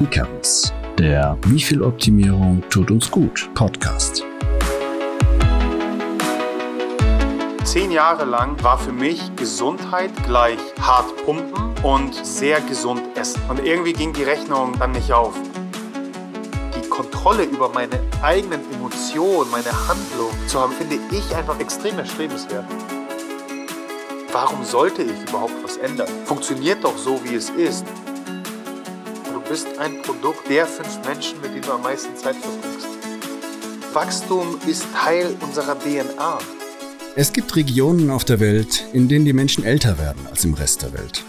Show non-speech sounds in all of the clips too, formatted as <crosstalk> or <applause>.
Icarus, der Wie viel Optimierung tut uns gut Podcast. Zehn Jahre lang war für mich Gesundheit gleich hart pumpen und sehr gesund essen. Und irgendwie ging die Rechnung dann nicht auf. Die Kontrolle über meine eigenen Emotionen, meine Handlung zu haben, finde ich einfach extrem erstrebenswert. Warum sollte ich überhaupt was ändern? Funktioniert doch so, wie es ist. Bist ein Produkt der fünf Menschen, mit denen du am meisten Zeit verbringst. Wachstum ist Teil unserer DNA. Es gibt Regionen auf der Welt, in denen die Menschen älter werden als im Rest der Welt.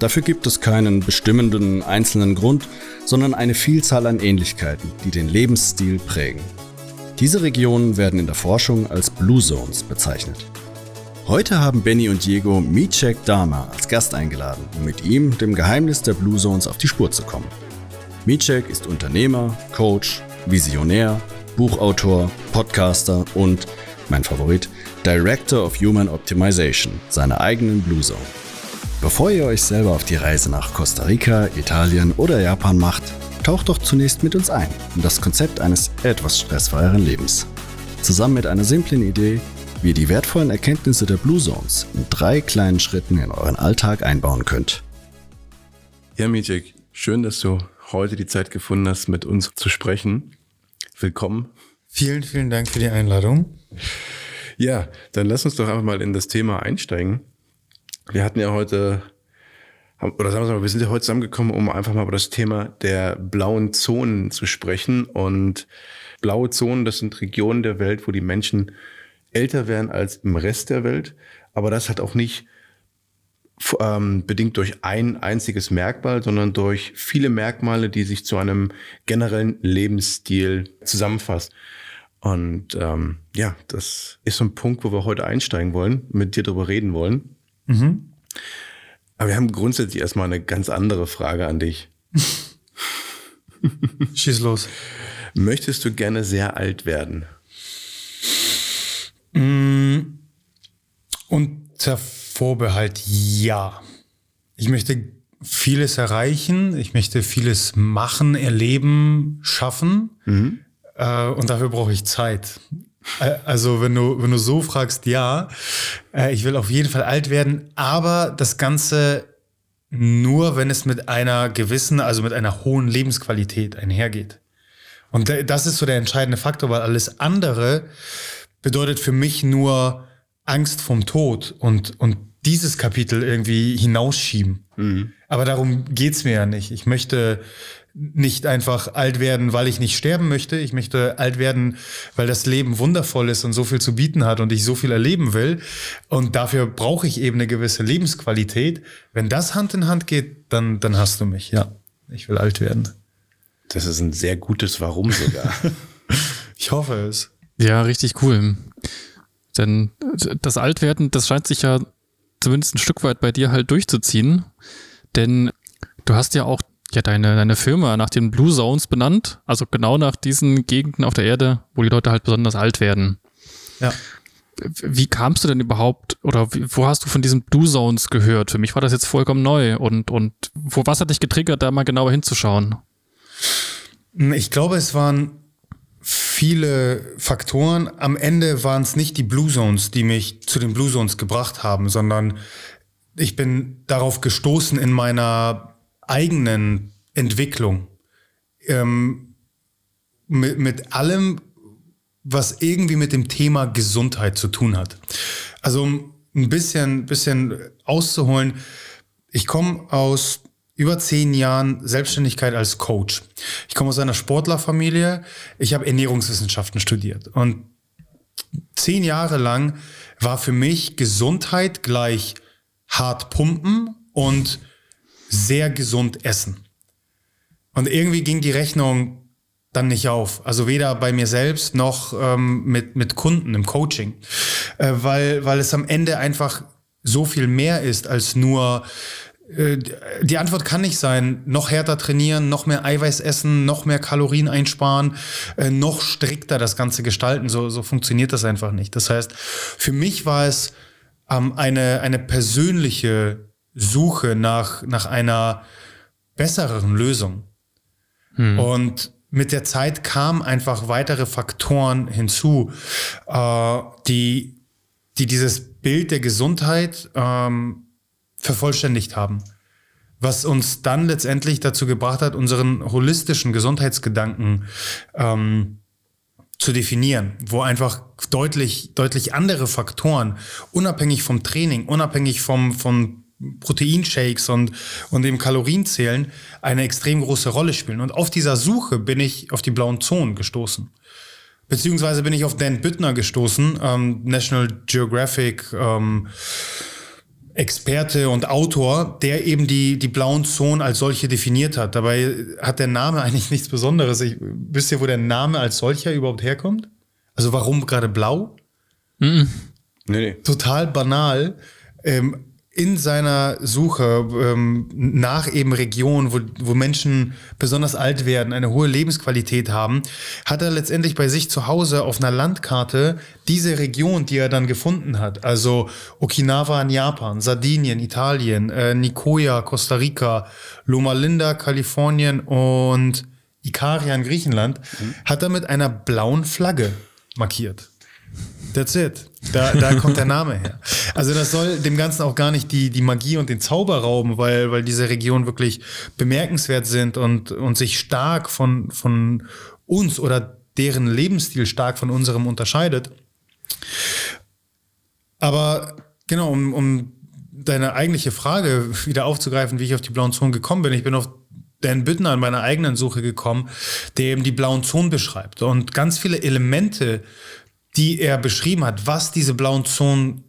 Dafür gibt es keinen bestimmenden einzelnen Grund, sondern eine Vielzahl an Ähnlichkeiten, die den Lebensstil prägen. Diese Regionen werden in der Forschung als Blue Zones bezeichnet. Heute haben Benny und Diego Micek Dama als Gast eingeladen, um mit ihm dem Geheimnis der Blue Zones auf die Spur zu kommen. Micek ist Unternehmer, Coach, Visionär, Buchautor, Podcaster und, mein Favorit, Director of Human Optimization, seiner eigenen Blue Zone. Bevor ihr euch selber auf die Reise nach Costa Rica, Italien oder Japan macht, taucht doch zunächst mit uns ein in das Konzept eines etwas stressfreieren Lebens. Zusammen mit einer simplen Idee wie ihr die wertvollen Erkenntnisse der Blue Zones in drei kleinen Schritten in euren Alltag einbauen könnt. Ja, Mijek, schön, dass du heute die Zeit gefunden hast, mit uns zu sprechen. Willkommen. Vielen, vielen Dank für die Einladung. Ja, dann lass uns doch einfach mal in das Thema einsteigen. Wir hatten ja heute, oder sagen wir mal, wir sind ja heute zusammengekommen, um einfach mal über das Thema der blauen Zonen zu sprechen. Und blaue Zonen, das sind Regionen der Welt, wo die Menschen älter werden als im Rest der Welt. Aber das hat auch nicht ähm, bedingt durch ein einziges Merkmal, sondern durch viele Merkmale, die sich zu einem generellen Lebensstil zusammenfassen. Und ähm, ja, das ist so ein Punkt, wo wir heute einsteigen wollen, mit dir darüber reden wollen. Mhm. Aber wir haben grundsätzlich erstmal eine ganz andere Frage an dich. <laughs> Schieß los. Möchtest du gerne sehr alt werden? Mm, unter Vorbehalt ja. Ich möchte vieles erreichen, ich möchte vieles machen, erleben, schaffen. Mhm. Äh, und dafür brauche ich Zeit. Äh, also wenn du, wenn du so fragst, ja, äh, ich will auf jeden Fall alt werden, aber das Ganze nur, wenn es mit einer gewissen, also mit einer hohen Lebensqualität einhergeht. Und das ist so der entscheidende Faktor, weil alles andere bedeutet für mich nur Angst vom Tod und, und dieses Kapitel irgendwie hinausschieben. Mhm. Aber darum geht's mir ja nicht. Ich möchte nicht einfach alt werden, weil ich nicht sterben möchte. Ich möchte alt werden, weil das Leben wundervoll ist und so viel zu bieten hat und ich so viel erleben will. Und dafür brauche ich eben eine gewisse Lebensqualität. Wenn das Hand in Hand geht, dann, dann hast du mich. Ja, ich will alt werden. Das ist ein sehr gutes Warum sogar. <laughs> ich hoffe es. Ja, richtig cool. Denn das Altwerden, das scheint sich ja zumindest ein Stück weit bei dir halt durchzuziehen. Denn du hast ja auch ja deine, deine Firma nach den Blue Zones benannt, also genau nach diesen Gegenden auf der Erde, wo die Leute halt besonders alt werden. Ja. Wie kamst du denn überhaupt oder wo hast du von diesen Blue Zones gehört? Für mich war das jetzt vollkommen neu und, und wo, was hat dich getriggert, da mal genauer hinzuschauen? Ich glaube, es waren viele Faktoren. Am Ende waren es nicht die Blue Zones, die mich zu den Blue Zones gebracht haben, sondern ich bin darauf gestoßen in meiner eigenen Entwicklung. Ähm, mit, mit allem, was irgendwie mit dem Thema Gesundheit zu tun hat. Also um ein bisschen, bisschen auszuholen, ich komme aus über zehn Jahren Selbstständigkeit als Coach. Ich komme aus einer Sportlerfamilie. Ich habe Ernährungswissenschaften studiert. Und zehn Jahre lang war für mich Gesundheit gleich hart pumpen und sehr gesund essen. Und irgendwie ging die Rechnung dann nicht auf. Also weder bei mir selbst noch ähm, mit, mit Kunden im Coaching. Äh, weil, weil es am Ende einfach so viel mehr ist als nur die Antwort kann nicht sein, noch härter trainieren, noch mehr Eiweiß essen, noch mehr Kalorien einsparen, äh, noch strikter das Ganze gestalten. So, so funktioniert das einfach nicht. Das heißt, für mich war es ähm, eine, eine persönliche Suche nach, nach einer besseren Lösung. Hm. Und mit der Zeit kamen einfach weitere Faktoren hinzu, äh, die, die dieses Bild der Gesundheit ähm, vervollständigt haben. Was uns dann letztendlich dazu gebracht hat, unseren holistischen Gesundheitsgedanken ähm, zu definieren, wo einfach deutlich, deutlich andere Faktoren, unabhängig vom Training, unabhängig vom, vom Proteinshakes und, und dem Kalorienzählen eine extrem große Rolle spielen. Und auf dieser Suche bin ich auf die blauen Zonen gestoßen. Beziehungsweise bin ich auf Dan Büttner gestoßen, ähm, National Geographic ähm, Experte und Autor, der eben die, die blauen Zonen als solche definiert hat. Dabei hat der Name <laughs> eigentlich nichts Besonderes. Ich, wisst ihr, wo der Name als solcher überhaupt herkommt? Also warum gerade blau? Mhm. Nee, nee. Total banal. Ähm, in seiner Suche ähm, nach eben Regionen, wo, wo Menschen besonders alt werden, eine hohe Lebensqualität haben, hat er letztendlich bei sich zu Hause auf einer Landkarte diese Region, die er dann gefunden hat, also Okinawa in Japan, Sardinien, Italien, äh, Nicoya, Costa Rica, Loma Linda, Kalifornien und Ikaria in Griechenland, mhm. hat er mit einer blauen Flagge markiert. That's it. Da, da kommt der Name her. Also das soll dem Ganzen auch gar nicht die, die Magie und den Zauber rauben, weil, weil diese Regionen wirklich bemerkenswert sind und, und sich stark von, von uns oder deren Lebensstil stark von unserem unterscheidet. Aber genau, um, um deine eigentliche Frage wieder aufzugreifen, wie ich auf die blauen Zonen gekommen bin. Ich bin auf Dan Büttner in meiner eigenen Suche gekommen, der eben die blauen Zonen beschreibt und ganz viele Elemente die er beschrieben hat, was diese blauen Zonen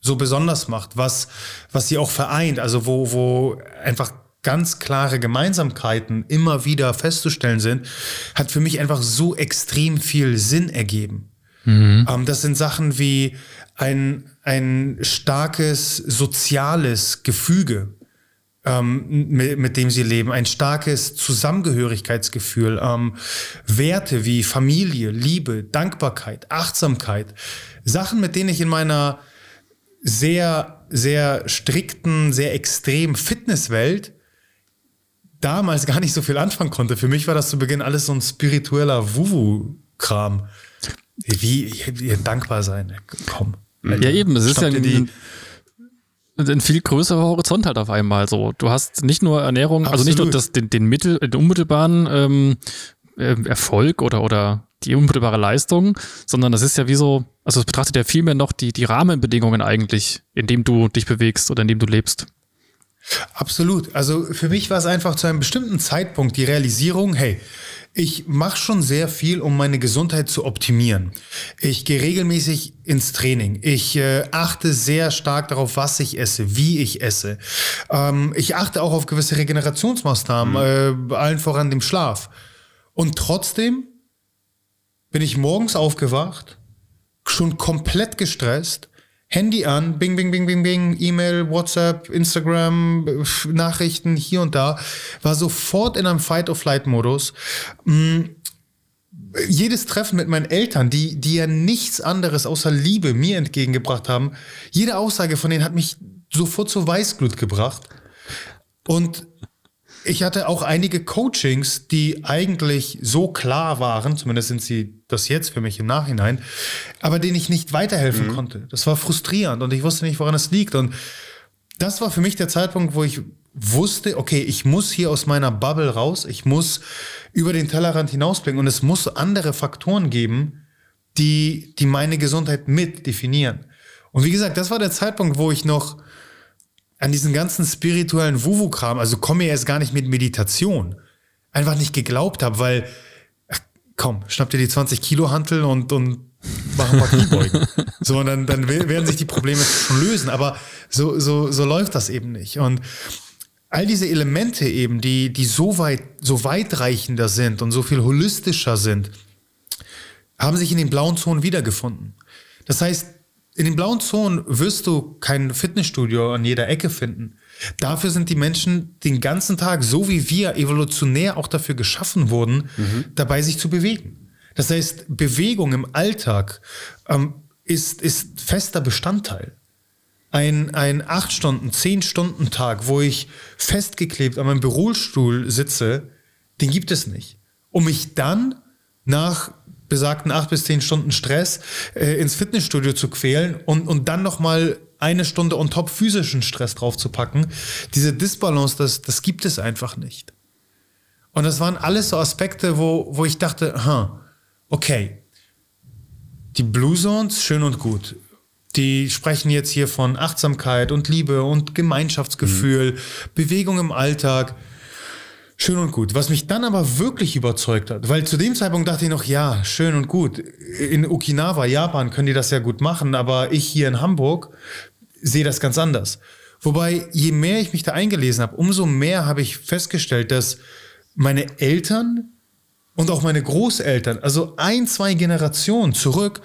so besonders macht, was, was sie auch vereint, also wo, wo einfach ganz klare Gemeinsamkeiten immer wieder festzustellen sind, hat für mich einfach so extrem viel Sinn ergeben. Mhm. Ähm, das sind Sachen wie ein, ein starkes soziales Gefüge, ähm, mit, mit, dem sie leben, ein starkes Zusammengehörigkeitsgefühl, ähm, Werte wie Familie, Liebe, Dankbarkeit, Achtsamkeit, Sachen, mit denen ich in meiner sehr, sehr strikten, sehr extremen Fitnesswelt damals gar nicht so viel anfangen konnte. Für mich war das zu Beginn alles so ein spiritueller Wuwu-Kram. Wie, wie dankbar sein. Komm. Ja, eben, es ist ja ein, ein viel größerer Horizont halt auf einmal so. Du hast nicht nur Ernährung, Absolut. also nicht nur das, den, den, Mittel, den unmittelbaren ähm, äh, Erfolg oder, oder die unmittelbare Leistung, sondern das ist ja wie so, also es betrachtet ja vielmehr noch die, die Rahmenbedingungen eigentlich, in dem du dich bewegst oder in dem du lebst. Absolut. Also für mich war es einfach zu einem bestimmten Zeitpunkt die Realisierung, hey, ich mache schon sehr viel, um meine Gesundheit zu optimieren. Ich gehe regelmäßig ins Training. Ich äh, achte sehr stark darauf, was ich esse, wie ich esse. Ähm, ich achte auch auf gewisse Regenerationsmaßnahmen, mhm. äh, allen voran dem Schlaf. Und trotzdem bin ich morgens aufgewacht, schon komplett gestresst, Handy an, bing, bing, bing, bing, bing, E-Mail, WhatsApp, Instagram, Nachrichten hier und da, war sofort in einem Fight-of-Flight-Modus. Hm, jedes Treffen mit meinen Eltern, die, die ja nichts anderes außer Liebe mir entgegengebracht haben, jede Aussage von denen hat mich sofort zur Weißglut gebracht. Und ich hatte auch einige Coachings, die eigentlich so klar waren, zumindest sind sie das jetzt für mich im Nachhinein, aber denen ich nicht weiterhelfen mhm. konnte. Das war frustrierend und ich wusste nicht, woran es liegt. Und das war für mich der Zeitpunkt, wo ich wusste, okay, ich muss hier aus meiner Bubble raus, ich muss über den Tellerrand hinausblicken und es muss andere Faktoren geben, die, die meine Gesundheit mit definieren. Und wie gesagt, das war der Zeitpunkt, wo ich noch an diesen ganzen spirituellen Wuwu-Kram, also komme ich erst gar nicht mit Meditation, einfach nicht geglaubt habe, weil, komm, schnapp dir die 20 Kilo Hantel und, und mach ein paar Kniebeugen. <laughs> so, und dann, dann werden sich die Probleme schon lösen, aber so, so, so läuft das eben nicht. Und all diese Elemente eben, die, die so weit, so weitreichender sind und so viel holistischer sind, haben sich in den blauen Zonen wiedergefunden. Das heißt, in den blauen Zonen wirst du kein Fitnessstudio an jeder Ecke finden. Dafür sind die Menschen den ganzen Tag, so wie wir evolutionär auch dafür geschaffen wurden, mhm. dabei sich zu bewegen. Das heißt, Bewegung im Alltag ähm, ist, ist fester Bestandteil. Ein, ein 8 Stunden, 10 Stunden Tag, wo ich festgeklebt an meinem Bürostuhl sitze, Den gibt es nicht. Um mich dann nach besagten acht bis zehn Stunden Stress äh, ins Fitnessstudio zu quälen und, und dann nochmal eine Stunde on top physischen Stress draufzupacken. Diese Disbalance, das, das gibt es einfach nicht. Und das waren alles so Aspekte, wo, wo ich dachte, huh, okay, die Blue Zones, schön und gut. Die sprechen jetzt hier von Achtsamkeit und Liebe und Gemeinschaftsgefühl, mhm. Bewegung im Alltag. Schön und gut. Was mich dann aber wirklich überzeugt hat, weil zu dem Zeitpunkt dachte ich noch, ja, schön und gut. In Okinawa, Japan können die das ja gut machen, aber ich hier in Hamburg sehe das ganz anders. Wobei, je mehr ich mich da eingelesen habe, umso mehr habe ich festgestellt, dass meine Eltern und auch meine Großeltern, also ein, zwei Generationen zurück,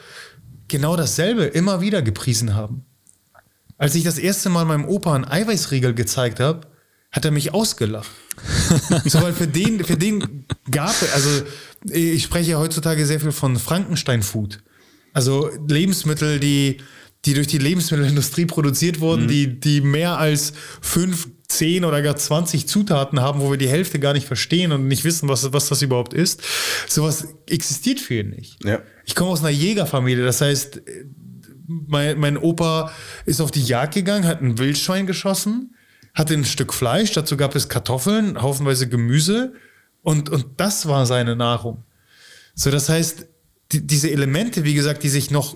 genau dasselbe immer wieder gepriesen haben. Als ich das erste Mal meinem Opa einen Eiweißriegel gezeigt habe, hat er mich ausgelacht. <laughs> so, weil für den, für den gab es, also ich spreche heutzutage sehr viel von Frankenstein-Food. Also Lebensmittel, die, die durch die Lebensmittelindustrie produziert wurden, mhm. die, die mehr als fünf, zehn oder gar 20 Zutaten haben, wo wir die Hälfte gar nicht verstehen und nicht wissen, was, was das überhaupt ist. Sowas existiert für ihn nicht. Ja. Ich komme aus einer Jägerfamilie, das heißt, mein, mein Opa ist auf die Jagd gegangen, hat ein Wildschwein geschossen, hatte ein Stück Fleisch, dazu gab es Kartoffeln, haufenweise Gemüse und, und das war seine Nahrung. So, das heißt, die, diese Elemente, wie gesagt, die sich noch,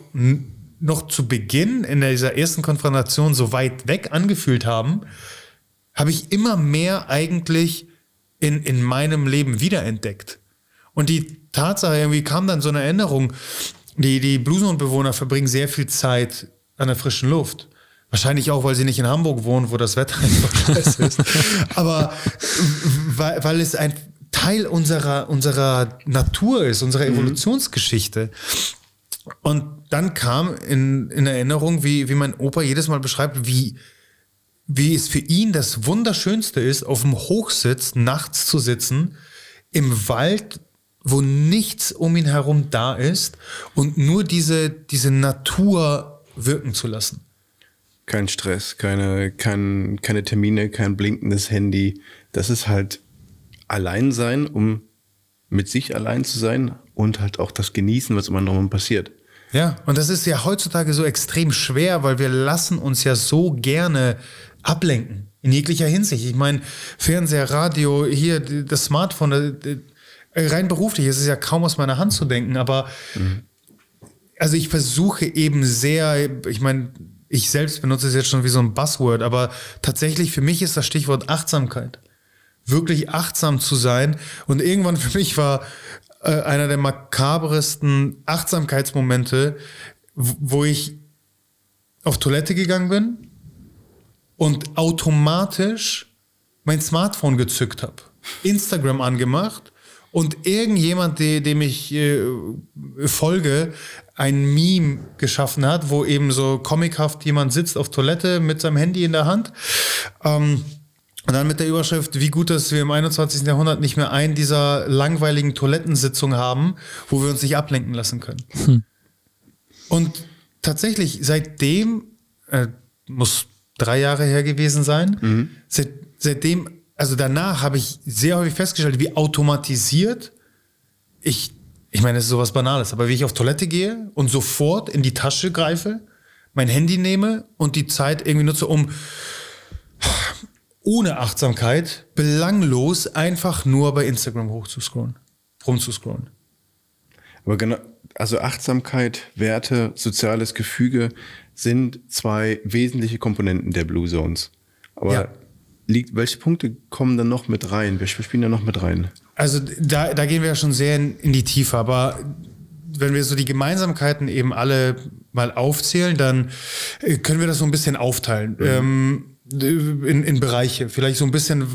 noch zu Beginn in dieser ersten Konfrontation so weit weg angefühlt haben, habe ich immer mehr eigentlich in, in meinem Leben wiederentdeckt. Und die Tatsache, irgendwie kam dann so eine Erinnerung, die, die Bluesone-Bewohner verbringen sehr viel Zeit an der frischen Luft. Wahrscheinlich auch, weil sie nicht in Hamburg wohnen, wo das Wetter <laughs> einfach scheiße ist. Aber weil, weil es ein Teil unserer, unserer Natur ist, unserer mhm. Evolutionsgeschichte. Und dann kam in, in Erinnerung, wie, wie mein Opa jedes Mal beschreibt, wie, wie es für ihn das Wunderschönste ist, auf dem Hochsitz nachts zu sitzen, im Wald, wo nichts um ihn herum da ist und nur diese, diese Natur wirken zu lassen. Kein Stress, keine, kein, keine Termine, kein blinkendes Handy. Das ist halt allein sein, um mit sich allein zu sein und halt auch das Genießen, was immer noch passiert. Ja, und das ist ja heutzutage so extrem schwer, weil wir lassen uns ja so gerne ablenken. In jeglicher Hinsicht. Ich meine, Fernseher, Radio, hier das Smartphone, rein beruflich ist es ja kaum aus meiner Hand zu denken, aber mhm. also ich versuche eben sehr, ich meine, ich selbst benutze es jetzt schon wie so ein Buzzword, aber tatsächlich für mich ist das Stichwort Achtsamkeit. Wirklich achtsam zu sein. Und irgendwann für mich war äh, einer der makabresten Achtsamkeitsmomente, wo ich auf Toilette gegangen bin und automatisch mein Smartphone gezückt habe, Instagram angemacht und irgendjemand, dem ich äh, folge, ein Meme geschaffen hat, wo eben so comichaft jemand sitzt auf Toilette mit seinem Handy in der Hand. Ähm, und dann mit der Überschrift, wie gut, dass wir im 21. Jahrhundert nicht mehr einen dieser langweiligen Toilettensitzungen haben, wo wir uns nicht ablenken lassen können. Hm. Und tatsächlich, seitdem, äh, muss drei Jahre her gewesen sein, mhm. seit, seitdem, also danach habe ich sehr häufig festgestellt, wie automatisiert ich ich meine, es ist sowas Banales, aber wie ich auf Toilette gehe und sofort in die Tasche greife, mein Handy nehme und die Zeit irgendwie nutze, um ohne Achtsamkeit, belanglos einfach nur bei Instagram hochzuscrollen, rumzuscrollen. Aber genau, also Achtsamkeit, Werte, soziales Gefüge sind zwei wesentliche Komponenten der Blue Zones. Aber ja. liegt, welche Punkte kommen dann noch mit rein? Wir spielen da noch mit rein. Also da, da gehen wir ja schon sehr in, in die Tiefe, aber wenn wir so die Gemeinsamkeiten eben alle mal aufzählen, dann äh, können wir das so ein bisschen aufteilen. Mhm. Ähm, in, in Bereiche. Vielleicht so ein bisschen,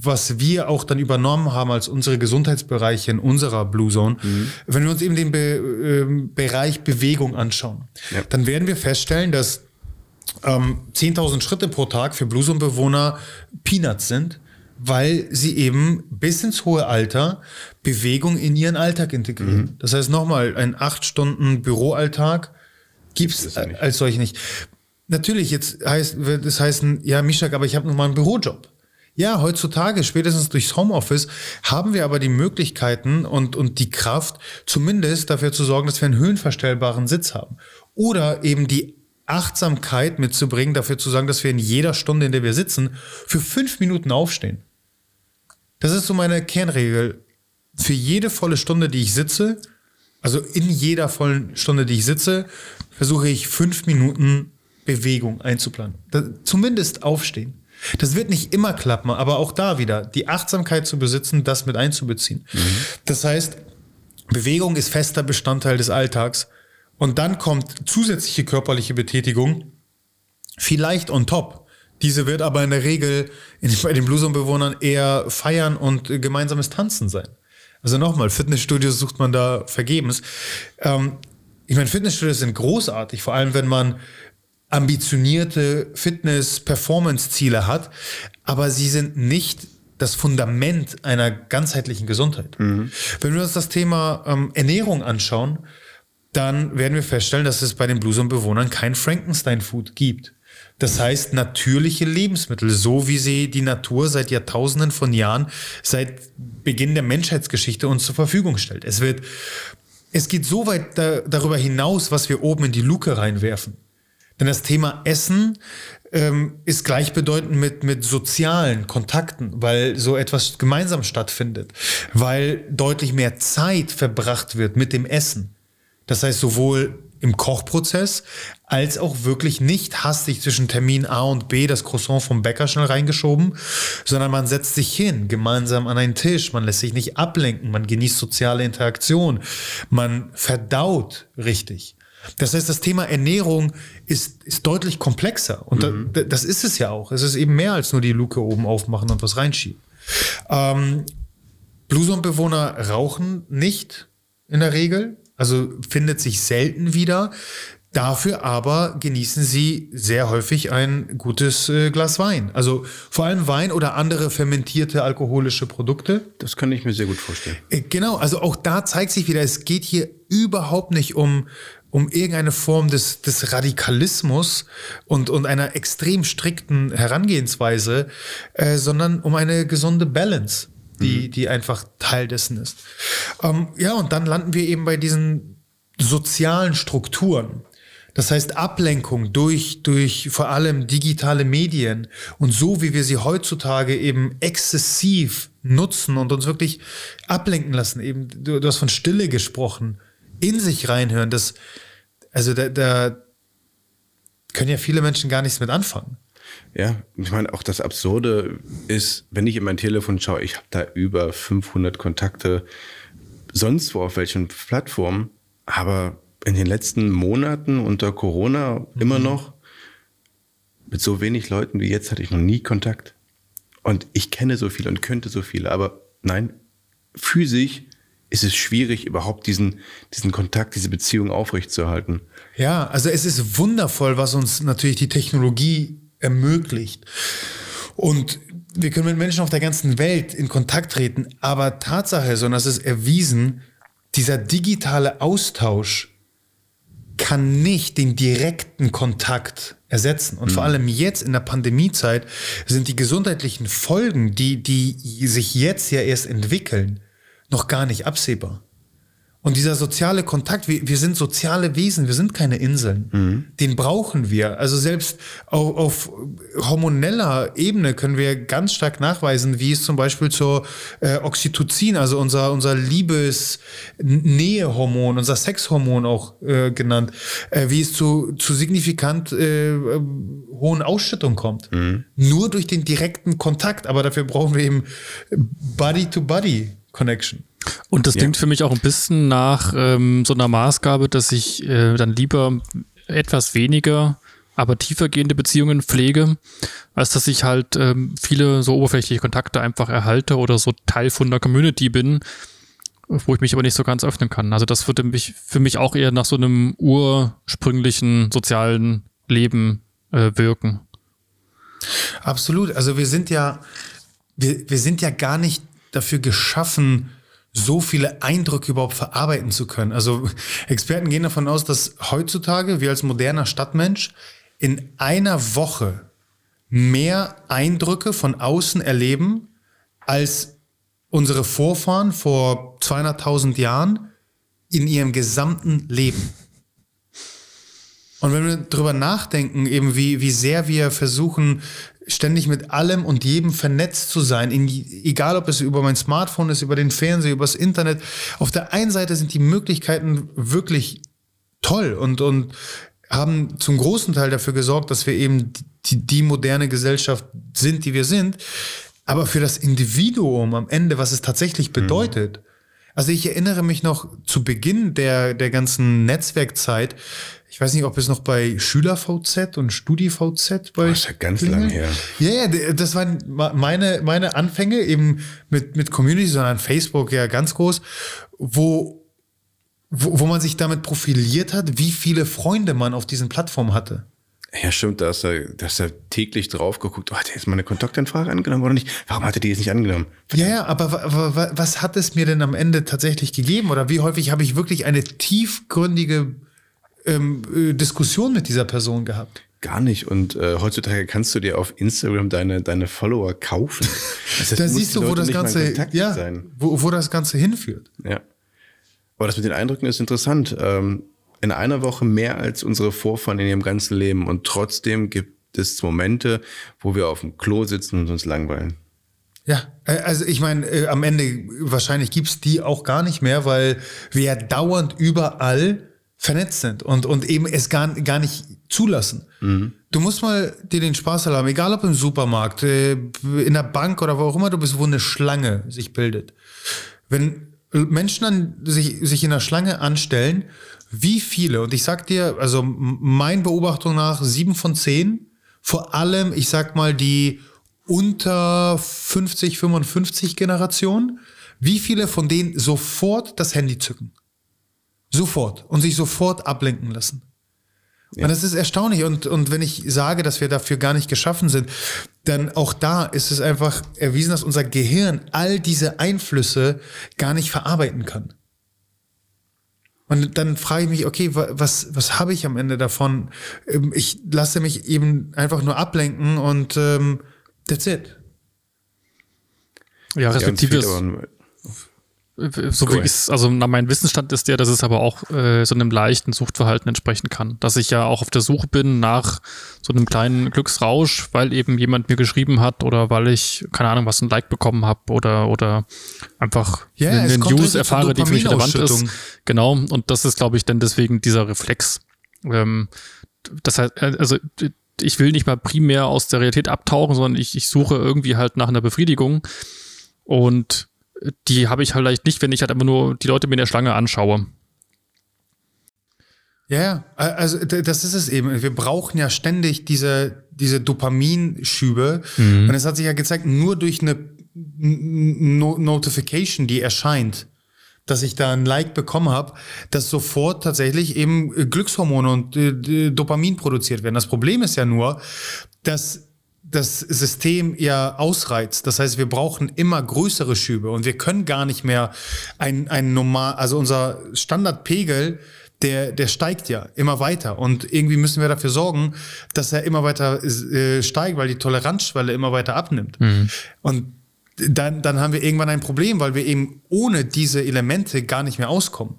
was wir auch dann übernommen haben als unsere Gesundheitsbereiche in unserer Blue Zone. Mhm. Wenn wir uns eben den Be äh, Bereich Bewegung anschauen, ja. dann werden wir feststellen, dass ähm, 10.000 Schritte pro Tag für Blue Zone-Bewohner Peanuts sind weil sie eben bis ins hohe Alter Bewegung in ihren Alltag integrieren. Mhm. Das heißt nochmal, ein acht Stunden Büroalltag gibt es als solch nicht. Natürlich, jetzt heißt, wird es heißen, ja, Mishak, aber ich habe noch mal einen Bürojob. Ja, heutzutage, spätestens durchs Homeoffice, haben wir aber die Möglichkeiten und, und die Kraft, zumindest dafür zu sorgen, dass wir einen höhenverstellbaren Sitz haben. Oder eben die Achtsamkeit mitzubringen, dafür zu sagen, dass wir in jeder Stunde, in der wir sitzen, für fünf Minuten aufstehen. Das ist so meine Kernregel. Für jede volle Stunde, die ich sitze, also in jeder vollen Stunde, die ich sitze, versuche ich fünf Minuten Bewegung einzuplanen. Das, zumindest aufstehen. Das wird nicht immer klappen, aber auch da wieder die Achtsamkeit zu besitzen, das mit einzubeziehen. Mhm. Das heißt, Bewegung ist fester Bestandteil des Alltags und dann kommt zusätzliche körperliche Betätigung, vielleicht on top. Diese wird aber in der Regel bei den Bluesum-Bewohnern eher feiern und gemeinsames Tanzen sein. Also nochmal, Fitnessstudios sucht man da vergebens. Ähm, ich meine, Fitnessstudios sind großartig, vor allem wenn man ambitionierte Fitness-Performance-Ziele hat, aber sie sind nicht das Fundament einer ganzheitlichen Gesundheit. Mhm. Wenn wir uns das Thema ähm, Ernährung anschauen, dann werden wir feststellen, dass es bei den Bluesum-Bewohnern kein Frankenstein-Food gibt. Das heißt, natürliche Lebensmittel, so wie sie die Natur seit Jahrtausenden von Jahren, seit Beginn der Menschheitsgeschichte uns zur Verfügung stellt. Es wird, es geht so weit da, darüber hinaus, was wir oben in die Luke reinwerfen. Denn das Thema Essen ähm, ist gleichbedeutend mit, mit sozialen Kontakten, weil so etwas gemeinsam stattfindet, weil deutlich mehr Zeit verbracht wird mit dem Essen. Das heißt, sowohl im Kochprozess als auch wirklich nicht hastig zwischen Termin A und B das Croissant vom Bäcker schnell reingeschoben, sondern man setzt sich hin, gemeinsam an einen Tisch, man lässt sich nicht ablenken, man genießt soziale Interaktion, man verdaut richtig. Das heißt, das Thema Ernährung ist, ist deutlich komplexer. Und mhm. da, das ist es ja auch. Es ist eben mehr als nur die Luke oben aufmachen und was reinschieben. Ähm, Bluesum-Bewohner rauchen nicht in der Regel, also findet sich selten wieder. Dafür aber genießen sie sehr häufig ein gutes äh, Glas Wein. Also vor allem Wein oder andere fermentierte alkoholische Produkte. Das kann ich mir sehr gut vorstellen. Äh, genau, also auch da zeigt sich wieder, es geht hier überhaupt nicht um, um irgendeine Form des, des Radikalismus und, und einer extrem strikten Herangehensweise, äh, sondern um eine gesunde Balance, die, mhm. die einfach Teil dessen ist. Ähm, ja, und dann landen wir eben bei diesen sozialen Strukturen. Das heißt, Ablenkung durch, durch vor allem digitale Medien und so, wie wir sie heutzutage eben exzessiv nutzen und uns wirklich ablenken lassen. Eben, du, du hast von Stille gesprochen, in sich reinhören, das, also da, da können ja viele Menschen gar nichts mit anfangen. Ja, ich meine, auch das Absurde ist, wenn ich in mein Telefon schaue, ich habe da über 500 Kontakte, sonst wo auf welchen Plattformen, aber in den letzten Monaten unter Corona mhm. immer noch mit so wenig Leuten wie jetzt hatte ich noch nie Kontakt. Und ich kenne so viele und könnte so viele, aber nein, physisch ist es schwierig, überhaupt diesen, diesen Kontakt, diese Beziehung aufrechtzuerhalten. Ja, also es ist wundervoll, was uns natürlich die Technologie ermöglicht. Und wir können mit Menschen auf der ganzen Welt in Kontakt treten, aber Tatsache ist, und das ist erwiesen, dieser digitale Austausch kann nicht den direkten Kontakt ersetzen. Und mhm. vor allem jetzt in der Pandemiezeit sind die gesundheitlichen Folgen, die, die sich jetzt ja erst entwickeln, noch gar nicht absehbar. Und dieser soziale Kontakt, wir, wir sind soziale Wesen, wir sind keine Inseln. Mhm. Den brauchen wir. Also selbst auf, auf, hormoneller Ebene können wir ganz stark nachweisen, wie es zum Beispiel zur äh, Oxytocin, also unser, unser Liebes-Nähehormon, unser Sexhormon auch äh, genannt, äh, wie es zu, zu signifikant äh, hohen Ausschüttungen kommt. Mhm. Nur durch den direkten Kontakt. Aber dafür brauchen wir eben Body-to-Body. Connection. Und das ja. klingt für mich auch ein bisschen nach ähm, so einer Maßgabe, dass ich äh, dann lieber etwas weniger, aber tiefergehende Beziehungen pflege, als dass ich halt ähm, viele so oberflächliche Kontakte einfach erhalte oder so Teil von der Community bin, wo ich mich aber nicht so ganz öffnen kann. Also das würde mich für mich auch eher nach so einem ursprünglichen sozialen Leben äh, wirken. Absolut. Also wir sind ja, wir, wir sind ja gar nicht dafür geschaffen, so viele Eindrücke überhaupt verarbeiten zu können. Also Experten gehen davon aus, dass heutzutage wir als moderner Stadtmensch in einer Woche mehr Eindrücke von außen erleben als unsere Vorfahren vor 200.000 Jahren in ihrem gesamten Leben. Und wenn wir darüber nachdenken, eben wie, wie sehr wir versuchen, ständig mit allem und jedem vernetzt zu sein, in, egal ob es über mein Smartphone ist, über den Fernseher, über das Internet. Auf der einen Seite sind die Möglichkeiten wirklich toll und, und haben zum großen Teil dafür gesorgt, dass wir eben die, die moderne Gesellschaft sind, die wir sind. Aber für das Individuum am Ende, was es tatsächlich bedeutet, mhm. also ich erinnere mich noch zu Beginn der, der ganzen Netzwerkzeit, ich weiß nicht, ob es noch bei SchülerVZ und StudiVZ bei. Das ist ja ganz lang her. Ja, ja, das waren meine, meine Anfänge eben mit, mit Community, sondern Facebook ja ganz groß, wo, wo, wo man sich damit profiliert hat, wie viele Freunde man auf diesen Plattformen hatte. Ja, stimmt, da hast du, da hast du täglich drauf geguckt, oh, hat er jetzt meine Kontaktanfrage angenommen oder nicht? Warum hat er die jetzt nicht angenommen? Ja, ja, aber was hat es mir denn am Ende tatsächlich gegeben? Oder wie häufig habe ich wirklich eine tiefgründige ähm, äh, Diskussion mit dieser Person gehabt. Gar nicht. Und äh, heutzutage kannst du dir auf Instagram deine, deine Follower kaufen. <laughs> Das heißt, da siehst du, wo das Ganze, ja, wo, wo das Ganze hinführt. Ja. Aber das mit den Eindrücken ist interessant. Ähm, in einer Woche mehr als unsere Vorfahren in ihrem ganzen Leben. Und trotzdem gibt es Momente, wo wir auf dem Klo sitzen und uns langweilen. Ja, äh, also ich meine, äh, am Ende wahrscheinlich gibt's die auch gar nicht mehr, weil wir ja dauernd überall vernetzt sind und, und eben es gar, gar nicht zulassen. Mhm. Du musst mal dir den Spaß erlauben, egal ob im Supermarkt, äh, in der Bank oder wo auch immer du bist, wo eine Schlange sich bildet. Wenn Menschen dann sich, sich in der Schlange anstellen, wie viele, und ich sag dir, also mein Beobachtung nach, sieben von zehn, vor allem, ich sag mal, die unter 50, 55 Generation, wie viele von denen sofort das Handy zücken? Sofort. Und sich sofort ablenken lassen. Ja. Und das ist erstaunlich. Und, und wenn ich sage, dass wir dafür gar nicht geschaffen sind, dann auch da ist es einfach erwiesen, dass unser Gehirn all diese Einflüsse gar nicht verarbeiten kann. Und dann frage ich mich, okay, was, was habe ich am Ende davon? Ähm, ich lasse mich eben einfach nur ablenken und ähm, that's it. Ja, respektive so cool. wie ich also nach meinem Wissensstand ist der, dass es aber auch äh, so einem leichten Suchtverhalten entsprechen kann. Dass ich ja auch auf der Suche bin nach so einem kleinen Glücksrausch, weil eben jemand mir geschrieben hat oder weil ich, keine Ahnung, was ein Like bekommen habe oder, oder einfach ja, eine News erfahre, die für mich relevant ist. Genau, und das ist, glaube ich, dann deswegen dieser Reflex. Ähm, das heißt, äh, also ich will nicht mal primär aus der Realität abtauchen, sondern ich, ich suche irgendwie halt nach einer Befriedigung. Und die habe ich halt vielleicht nicht, wenn ich halt einfach nur die Leute mir in der Schlange anschaue. Ja, also das ist es eben. Wir brauchen ja ständig diese, diese Dopaminschübe. Mhm. Und es hat sich ja gezeigt, nur durch eine no Notification, die erscheint, dass ich da ein Like bekommen habe, dass sofort tatsächlich eben Glückshormone und äh, Dopamin produziert werden. Das Problem ist ja nur, dass das System ja ausreizt. Das heißt, wir brauchen immer größere Schübe und wir können gar nicht mehr ein, ein normal, also unser Standardpegel, der, der steigt ja immer weiter und irgendwie müssen wir dafür sorgen, dass er immer weiter äh, steigt, weil die Toleranzschwelle immer weiter abnimmt. Mhm. Und dann, dann haben wir irgendwann ein Problem, weil wir eben ohne diese Elemente gar nicht mehr auskommen.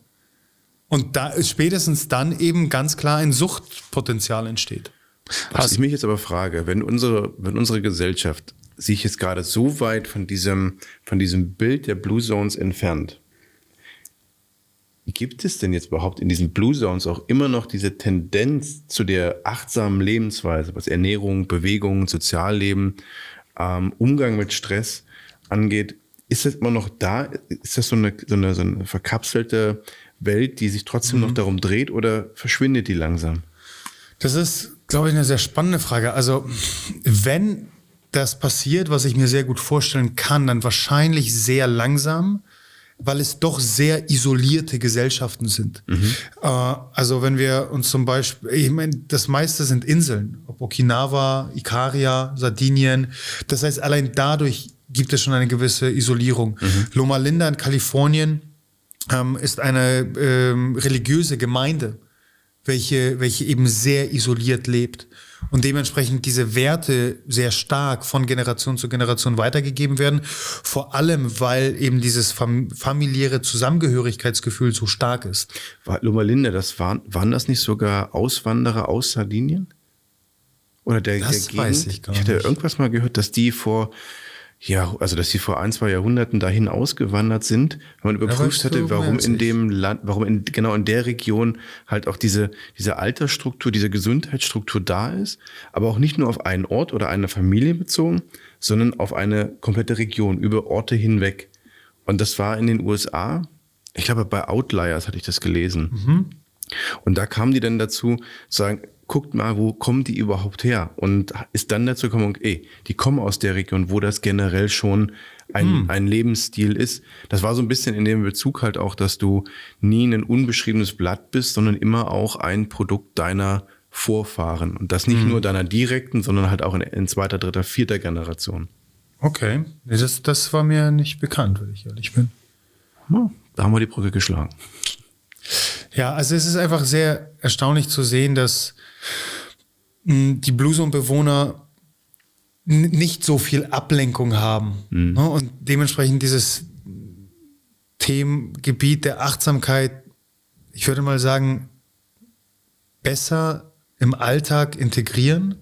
Und da spätestens dann eben ganz klar ein Suchtpotenzial entsteht. Was ich mich jetzt aber frage, wenn unsere, wenn unsere Gesellschaft sich jetzt gerade so weit von diesem, von diesem Bild der Blue Zones entfernt, gibt es denn jetzt überhaupt in diesen Blue Zones auch immer noch diese Tendenz zu der achtsamen Lebensweise, was Ernährung, Bewegung, Sozialleben, ähm, Umgang mit Stress angeht? Ist das immer noch da? Ist das so eine, so eine, so eine verkapselte Welt, die sich trotzdem mhm. noch darum dreht oder verschwindet die langsam? Das ist glaube ich, eine sehr spannende Frage. Also, wenn das passiert, was ich mir sehr gut vorstellen kann, dann wahrscheinlich sehr langsam, weil es doch sehr isolierte Gesellschaften sind. Mhm. Äh, also wenn wir uns zum Beispiel, ich meine, das meiste sind Inseln, ob Okinawa, Ikaria, Sardinien. Das heißt, allein dadurch gibt es schon eine gewisse Isolierung. Mhm. Loma Linda in Kalifornien ähm, ist eine ähm, religiöse Gemeinde welche, welche eben sehr isoliert lebt und dementsprechend diese Werte sehr stark von Generation zu Generation weitergegeben werden. Vor allem, weil eben dieses fam familiäre Zusammengehörigkeitsgefühl so stark ist. Loma Linda, das waren, waren das nicht sogar Auswanderer aus Sardinien? Oder der, das der weiß ich gar Ich hatte nicht. irgendwas mal gehört, dass die vor ja, also dass sie vor ein, zwei Jahrhunderten dahin ausgewandert sind, wenn man überprüft mehr warum in dem Land, warum in, genau in der Region halt auch diese, diese Altersstruktur, diese Gesundheitsstruktur da ist, aber auch nicht nur auf einen Ort oder eine Familie bezogen, sondern auf eine komplette Region, über Orte hinweg. Und das war in den USA, ich glaube bei Outliers hatte ich das gelesen. Und da kamen die dann dazu, zu sagen, guckt mal, wo kommen die überhaupt her? Und ist dann dazu gekommen, ey, die kommen aus der Region, wo das generell schon ein, ein Lebensstil ist. Das war so ein bisschen in dem Bezug halt auch, dass du nie ein unbeschriebenes Blatt bist, sondern immer auch ein Produkt deiner Vorfahren. Und das nicht nur deiner direkten, sondern halt auch in, in zweiter, dritter, vierter Generation. Okay, das, das war mir nicht bekannt, wenn ich ehrlich bin. Ja, da haben wir die Brücke geschlagen. Ja, also es ist einfach sehr erstaunlich zu sehen, dass die Blue Zone-Bewohner nicht so viel Ablenkung haben. Ne? Und dementsprechend dieses Themengebiet der Achtsamkeit, ich würde mal sagen, besser im Alltag integrieren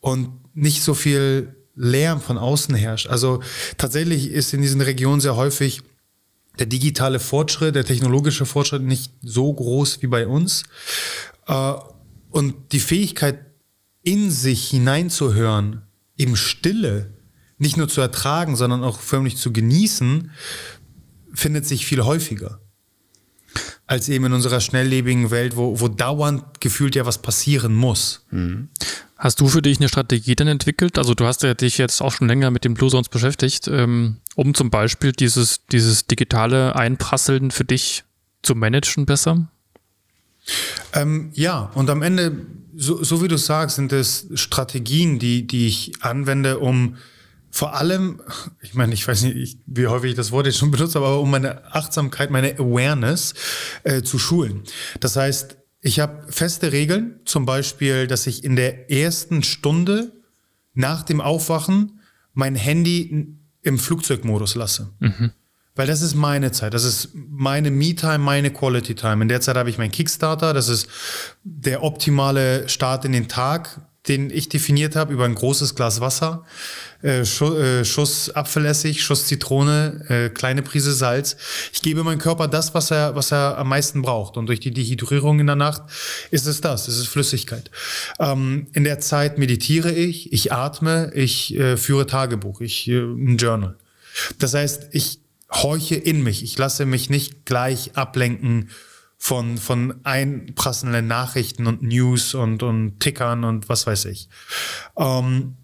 und nicht so viel Lärm von außen herrscht. Also tatsächlich ist in diesen Regionen sehr häufig der digitale Fortschritt, der technologische Fortschritt nicht so groß wie bei uns. Und die Fähigkeit, in sich hineinzuhören, eben Stille, nicht nur zu ertragen, sondern auch förmlich zu genießen, findet sich viel häufiger. Als eben in unserer schnelllebigen Welt, wo, wo dauernd gefühlt ja was passieren muss. Hast du für dich eine Strategie dann entwickelt? Also du hast ja dich jetzt auch schon länger mit den Blue Zones beschäftigt, ähm, um zum Beispiel dieses, dieses digitale Einprasseln für dich zu managen besser? Ähm, ja, und am Ende, so, so wie du sagst, sind es Strategien, die, die ich anwende, um vor allem, ich meine, ich weiß nicht, ich, wie häufig ich das Wort jetzt schon benutze, aber um meine Achtsamkeit, meine Awareness äh, zu schulen. Das heißt, ich habe feste Regeln, zum Beispiel, dass ich in der ersten Stunde nach dem Aufwachen mein Handy im Flugzeugmodus lasse. Weil das ist meine Zeit, das ist meine Me-Time, meine Quality-Time. In der Zeit habe ich meinen Kickstarter, das ist der optimale Start in den Tag, den ich definiert habe über ein großes Glas Wasser, äh, Schuss, äh, Schuss Apfelessig, Schuss Zitrone, äh, kleine Prise Salz. Ich gebe meinem Körper das, was er, was er am meisten braucht. Und durch die Dehydrierung in der Nacht ist es das, es ist Flüssigkeit. Ähm, in der Zeit meditiere ich, ich atme, ich äh, führe Tagebuch, ich ein Journal. Das heißt, ich horche in mich. Ich lasse mich nicht gleich ablenken von, von einprasselnden Nachrichten und News und, und Tickern und was weiß ich. Ähm,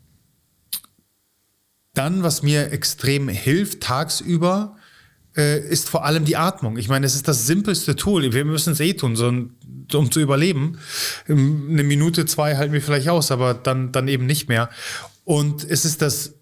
dann, was mir extrem hilft tagsüber, äh, ist vor allem die Atmung. Ich meine, es ist das simpelste Tool. Wir müssen es eh tun, so, um zu überleben. Ähm, Eine Minute, zwei halten wir vielleicht aus, aber dann, dann eben nicht mehr. Und es ist das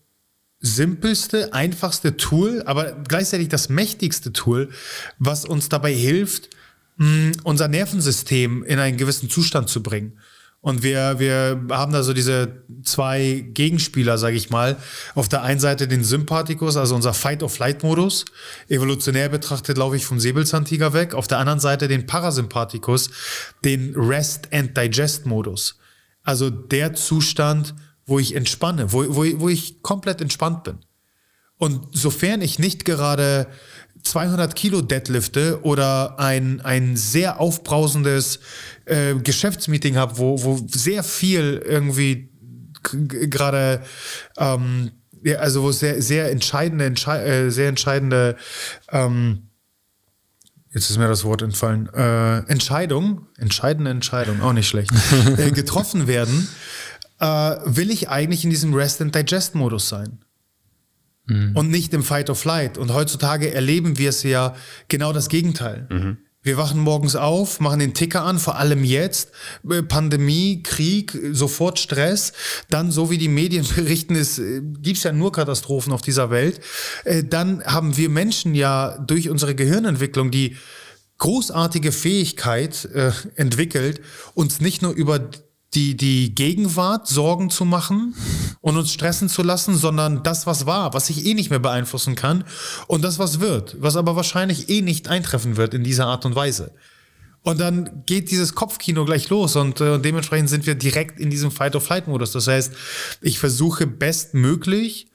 simpelste, einfachste Tool, aber gleichzeitig das mächtigste Tool, was uns dabei hilft, mh, unser Nervensystem in einen gewissen Zustand zu bringen. Und wir, wir haben da so diese zwei Gegenspieler, sage ich mal. Auf der einen Seite den Sympathikus, also unser Fight-of-Flight-Modus. Evolutionär betrachtet laufe ich vom Säbelzahntiger weg. Auf der anderen Seite den Parasympathikus, den Rest-and-Digest-Modus. Also der Zustand, wo ich entspanne, wo, wo, wo ich komplett entspannt bin. Und sofern ich nicht gerade 200 Kilo deadlifte oder ein, ein sehr aufbrausendes äh, Geschäftsmeeting habe, wo, wo sehr viel irgendwie gerade, ähm, ja, also wo sehr, sehr entscheidende, entschei äh, sehr entscheidende, ähm, jetzt ist mir das Wort entfallen, äh, Entscheidung, entscheidende Entscheidung, auch nicht schlecht, <laughs> äh, getroffen werden, äh, will ich eigentlich in diesem Rest-and-Digest-Modus sein und nicht im Fight or Flight. Und heutzutage erleben wir es ja genau das Gegenteil. Wir wachen morgens auf, machen den Ticker an, vor allem jetzt, äh, Pandemie, Krieg, sofort Stress. Dann, so wie die Medien <laughs> berichten, es äh, ja nur Katastrophen auf dieser Welt. Äh, Dann haben wir Menschen ja durch unsere Gehirnentwicklung, die großartige Fähigkeit äh, entwickelt, uns nicht nur über die, die Gegenwart Sorgen zu machen und uns stressen zu lassen, sondern das, was war, was ich eh nicht mehr beeinflussen kann und das, was wird, was aber wahrscheinlich eh nicht eintreffen wird in dieser Art und Weise. Und dann geht dieses Kopfkino gleich los und äh, dementsprechend sind wir direkt in diesem Fight-or-Flight-Modus. Das heißt, ich versuche bestmöglich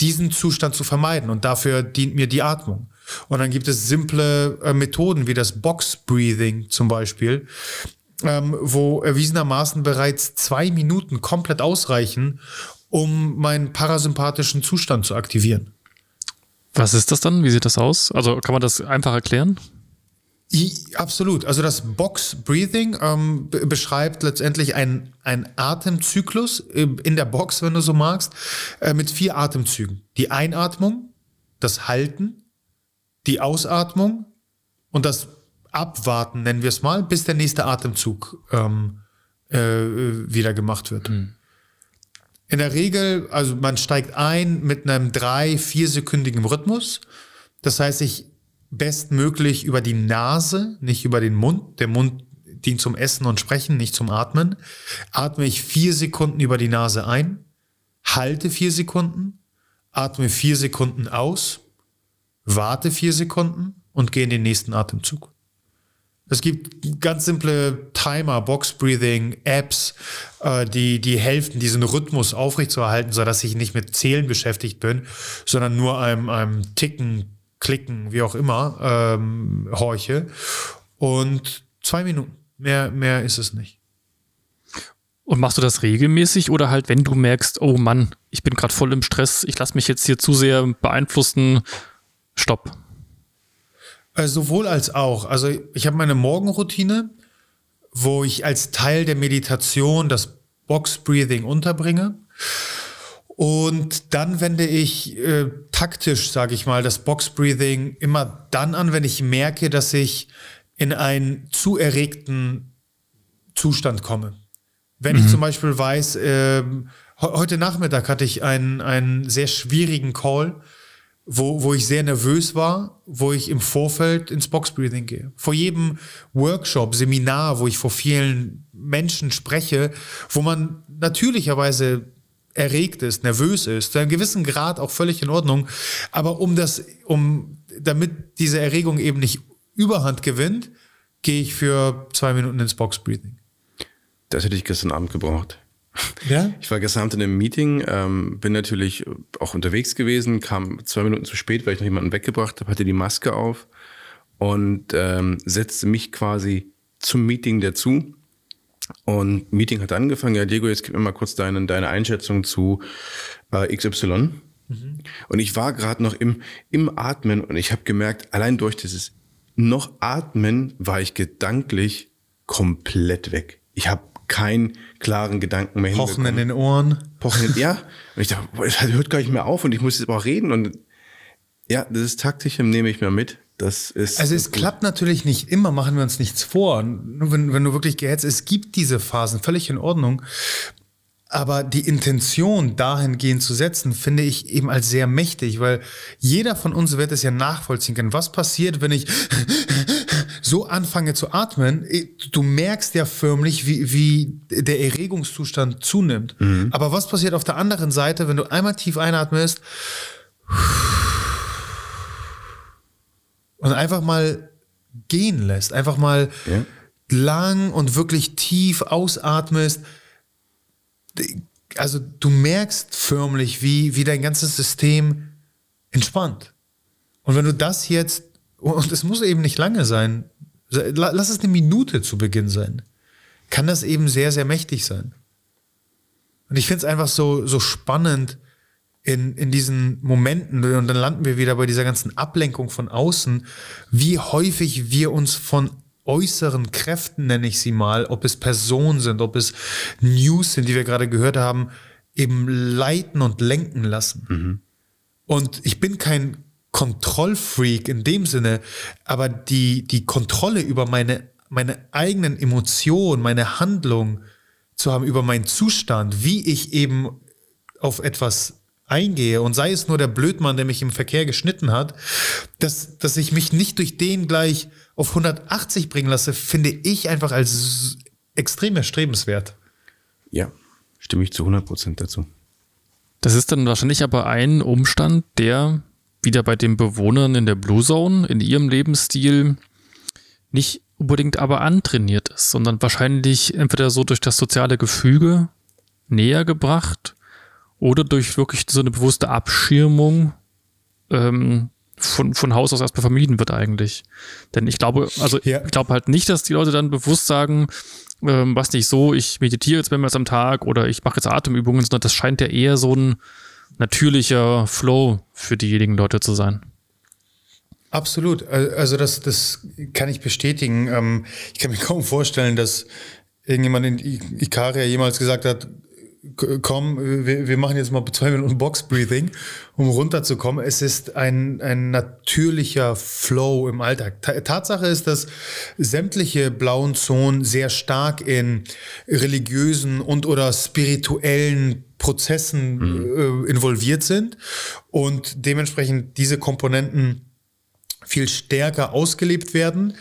diesen Zustand zu vermeiden und dafür dient mir die Atmung. Und dann gibt es simple äh, Methoden wie das Box Breathing zum Beispiel, ähm, wo erwiesenermaßen bereits zwei Minuten komplett ausreichen, um meinen parasympathischen Zustand zu aktivieren. Was ist das dann? Wie sieht das aus? Also kann man das einfach erklären? I, absolut. Also das Box Breathing ähm, beschreibt letztendlich einen Atemzyklus äh, in der Box, wenn du so magst, äh, mit vier Atemzügen. Die Einatmung, das Halten, die Ausatmung und das Abwarten, nennen wir es mal, bis der nächste Atemzug ähm, äh, wieder gemacht wird. Hm. In der Regel, also man steigt ein mit einem drei, viersekündigen Rhythmus. Das heißt, ich bestmöglich über die Nase, nicht über den Mund. Der Mund dient zum Essen und Sprechen, nicht zum Atmen. Atme ich vier Sekunden über die Nase ein, halte vier Sekunden, atme vier Sekunden aus, warte vier Sekunden und gehe in den nächsten Atemzug. Es gibt ganz simple Timer, Box Breathing, Apps, äh, die, die helfen, diesen Rhythmus aufrechtzuerhalten, sodass ich nicht mit Zählen beschäftigt bin, sondern nur einem, einem Ticken, Klicken, wie auch immer, ähm, horche. Und zwei Minuten. Mehr, mehr ist es nicht. Und machst du das regelmäßig oder halt, wenn du merkst, oh Mann, ich bin gerade voll im Stress, ich lasse mich jetzt hier zu sehr beeinflussen, stopp. Äh, sowohl als auch. Also ich habe meine Morgenroutine, wo ich als Teil der Meditation das Box Breathing unterbringe. Und dann wende ich äh, taktisch, sage ich mal, das Box Breathing immer dann an, wenn ich merke, dass ich in einen zu erregten Zustand komme. Wenn mhm. ich zum Beispiel weiß, äh, heute Nachmittag hatte ich einen, einen sehr schwierigen Call, wo, wo ich sehr nervös war, wo ich im Vorfeld ins Box Breathing gehe. Vor jedem Workshop, Seminar, wo ich vor vielen Menschen spreche, wo man natürlicherweise erregt ist, nervös ist, zu einem gewissen Grad auch völlig in Ordnung. Aber um das, um, damit diese Erregung eben nicht Überhand gewinnt, gehe ich für zwei Minuten ins Box Breathing. Das hätte ich gestern Abend gebraucht. Ja? <laughs> Ich war gestern Abend in einem Meeting, ähm, bin natürlich auch unterwegs gewesen, kam zwei Minuten zu spät, weil ich noch jemanden weggebracht habe, hatte die Maske auf und ähm, setzte mich quasi zum Meeting dazu und Meeting hat angefangen. Ja, Diego, jetzt gib mir mal kurz deine, deine Einschätzung zu äh, XY. Mhm. Und ich war gerade noch im, im Atmen und ich habe gemerkt, allein durch dieses noch Atmen war ich gedanklich komplett weg. Ich habe keinen klaren Gedanken mehr Pochen in den Ohren. Pochen in, ja. <laughs> Und ich dachte, es hört gar nicht mehr auf und ich muss jetzt aber auch reden. Und ja, das ist taktisch, nehme ich mir mit. Das ist. Also es klappt natürlich nicht immer, machen wir uns nichts vor. Nur wenn, wenn du wirklich gehetzt, es gibt diese Phasen, völlig in Ordnung. Aber die Intention dahingehend zu setzen, finde ich eben als sehr mächtig, weil jeder von uns wird es ja nachvollziehen können. Was passiert, wenn ich so anfange zu atmen? Du merkst ja förmlich, wie, wie der Erregungszustand zunimmt. Mhm. Aber was passiert auf der anderen Seite, wenn du einmal tief einatmest? und einfach mal gehen lässt, einfach mal ja. lang und wirklich tief ausatmest. Also du merkst förmlich, wie, wie dein ganzes System entspannt. Und wenn du das jetzt, und es muss eben nicht lange sein, lass es eine Minute zu Beginn sein, kann das eben sehr, sehr mächtig sein. Und ich finde es einfach so, so spannend, in, in diesen Momenten, und dann landen wir wieder bei dieser ganzen Ablenkung von außen, wie häufig wir uns von äußeren Kräften, nenne ich sie mal, ob es Personen sind, ob es News sind, die wir gerade gehört haben, eben leiten und lenken lassen. Mhm. Und ich bin kein Kontrollfreak in dem Sinne, aber die, die Kontrolle über meine, meine eigenen Emotionen, meine Handlung zu haben, über meinen Zustand, wie ich eben auf etwas eingehe und sei es nur der Blödmann, der mich im Verkehr geschnitten hat, dass, dass ich mich nicht durch den gleich auf 180 bringen lasse, finde ich einfach als extrem erstrebenswert. Ja, stimme ich zu 100 Prozent dazu. Das ist dann wahrscheinlich aber ein Umstand, der wieder bei den Bewohnern in der Blue Zone in ihrem Lebensstil nicht unbedingt aber antrainiert ist, sondern wahrscheinlich entweder so durch das soziale Gefüge näher gebracht oder durch wirklich so eine bewusste Abschirmung ähm, von, von Haus aus erstmal vermieden wird eigentlich. Denn ich glaube, also ja. ich glaube halt nicht, dass die Leute dann bewusst sagen, ähm, was nicht so, ich meditiere jetzt mehrmals am Tag oder ich mache jetzt Atemübungen, sondern das scheint ja eher so ein natürlicher Flow für diejenigen Leute zu sein. Absolut. Also das, das kann ich bestätigen. Ähm, ich kann mir <laughs> kaum vorstellen, dass irgendjemand in Ikaria jemals gesagt hat, komm, wir, wir machen jetzt mal zwei Minuten Box Breathing, um runterzukommen. Es ist ein, ein natürlicher Flow im Alltag. Tatsache ist, dass sämtliche blauen Zonen sehr stark in religiösen und oder spirituellen Prozessen mhm. äh, involviert sind und dementsprechend diese Komponenten viel stärker ausgelebt werden.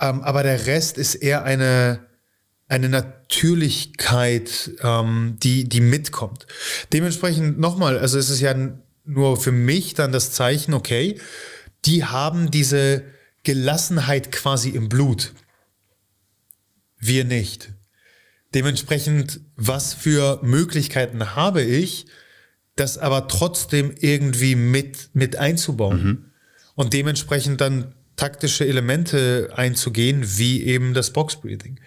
Ähm, aber der Rest ist eher eine eine Natürlichkeit, ähm, die, die mitkommt. Dementsprechend nochmal, also es ist ja nur für mich dann das Zeichen, okay, die haben diese Gelassenheit quasi im Blut. Wir nicht. Dementsprechend, was für Möglichkeiten habe ich, das aber trotzdem irgendwie mit, mit einzubauen mhm. und dementsprechend dann taktische Elemente einzugehen, wie eben das Box Breathing.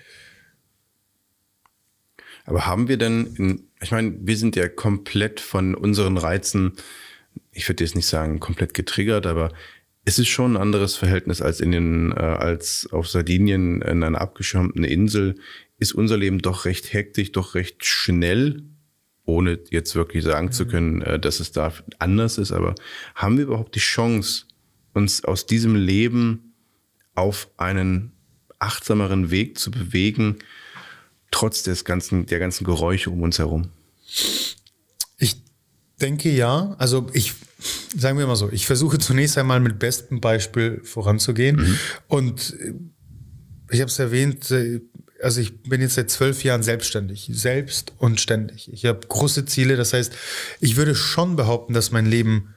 Aber haben wir denn, in, ich meine, wir sind ja komplett von unseren Reizen, ich würde jetzt nicht sagen komplett getriggert, aber es ist schon ein anderes Verhältnis als in den, äh, als auf Sardinien in einer abgeschirmten Insel. Ist unser Leben doch recht hektisch, doch recht schnell, ohne jetzt wirklich sagen zu mhm. können, äh, dass es da anders ist. Aber haben wir überhaupt die Chance, uns aus diesem Leben auf einen achtsameren Weg zu bewegen, trotz des ganzen, der ganzen Geräusche um uns herum? Ich denke ja. Also ich, sagen wir mal so, ich versuche zunächst einmal mit bestem Beispiel voranzugehen. Mhm. Und äh, ich habe es erwähnt, äh, also ich bin jetzt seit zwölf Jahren selbstständig, selbst und ständig. Ich habe große Ziele, das heißt, ich würde schon behaupten, dass mein Leben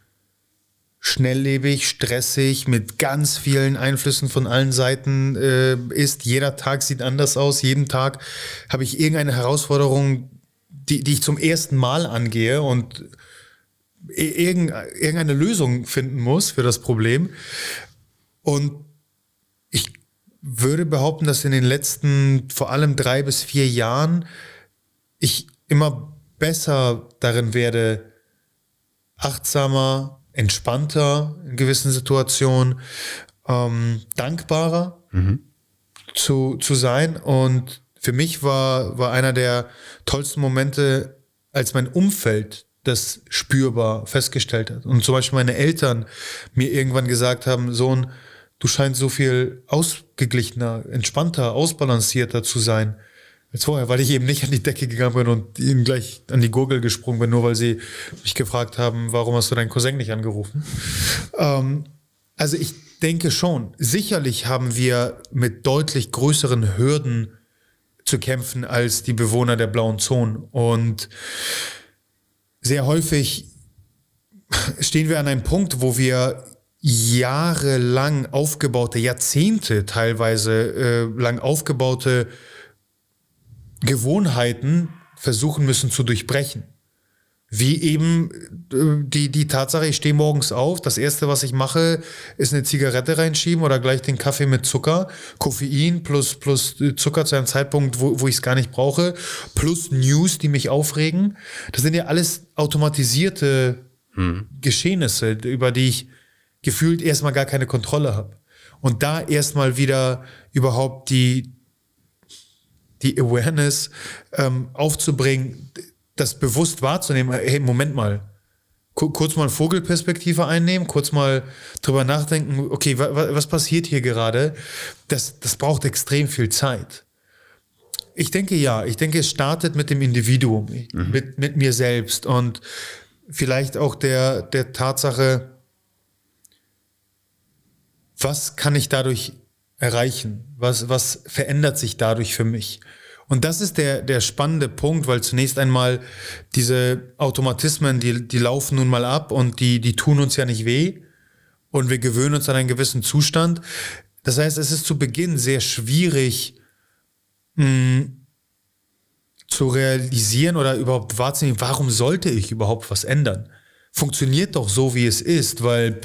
schnelllebig, stressig, mit ganz vielen Einflüssen von allen Seiten äh, ist. Jeder Tag sieht anders aus. Jeden Tag habe ich irgendeine Herausforderung, die, die ich zum ersten Mal angehe und irgendeine Lösung finden muss für das Problem. Und ich würde behaupten, dass in den letzten vor allem drei bis vier Jahren ich immer besser darin werde, achtsamer, entspannter in gewissen Situationen, ähm, dankbarer mhm. zu, zu sein. Und für mich war, war einer der tollsten Momente, als mein Umfeld das spürbar festgestellt hat. Und zum Beispiel meine Eltern mir irgendwann gesagt haben, Sohn, du scheinst so viel ausgeglichener, entspannter, ausbalancierter zu sein als vorher, weil ich eben nicht an die Decke gegangen bin und ihnen gleich an die Gurgel gesprungen bin, nur weil sie mich gefragt haben, warum hast du deinen Cousin nicht angerufen? Ähm, also ich denke schon, sicherlich haben wir mit deutlich größeren Hürden zu kämpfen als die Bewohner der blauen Zone. Und sehr häufig stehen wir an einem Punkt, wo wir jahrelang aufgebaute, Jahrzehnte teilweise äh, lang aufgebaute Gewohnheiten versuchen müssen zu durchbrechen. Wie eben äh, die, die Tatsache, ich stehe morgens auf, das erste, was ich mache, ist eine Zigarette reinschieben oder gleich den Kaffee mit Zucker, Koffein plus, plus Zucker zu einem Zeitpunkt, wo, wo ich es gar nicht brauche, plus News, die mich aufregen. Das sind ja alles automatisierte hm. Geschehnisse, über die ich gefühlt erstmal gar keine Kontrolle habe. Und da erstmal wieder überhaupt die, die Awareness ähm, aufzubringen, das bewusst wahrzunehmen, hey, Moment mal, kurz mal Vogelperspektive einnehmen, kurz mal drüber nachdenken, okay, wa was passiert hier gerade? Das, das braucht extrem viel Zeit. Ich denke ja, ich denke, es startet mit dem Individuum, mhm. mit, mit mir selbst und vielleicht auch der, der Tatsache, was kann ich dadurch erreichen? Was, was verändert sich dadurch für mich? Und das ist der, der spannende Punkt, weil zunächst einmal diese Automatismen, die, die laufen nun mal ab und die, die tun uns ja nicht weh. Und wir gewöhnen uns an einen gewissen Zustand. Das heißt, es ist zu Beginn sehr schwierig mh, zu realisieren oder überhaupt wahrzunehmen, warum sollte ich überhaupt was ändern? Funktioniert doch so, wie es ist, weil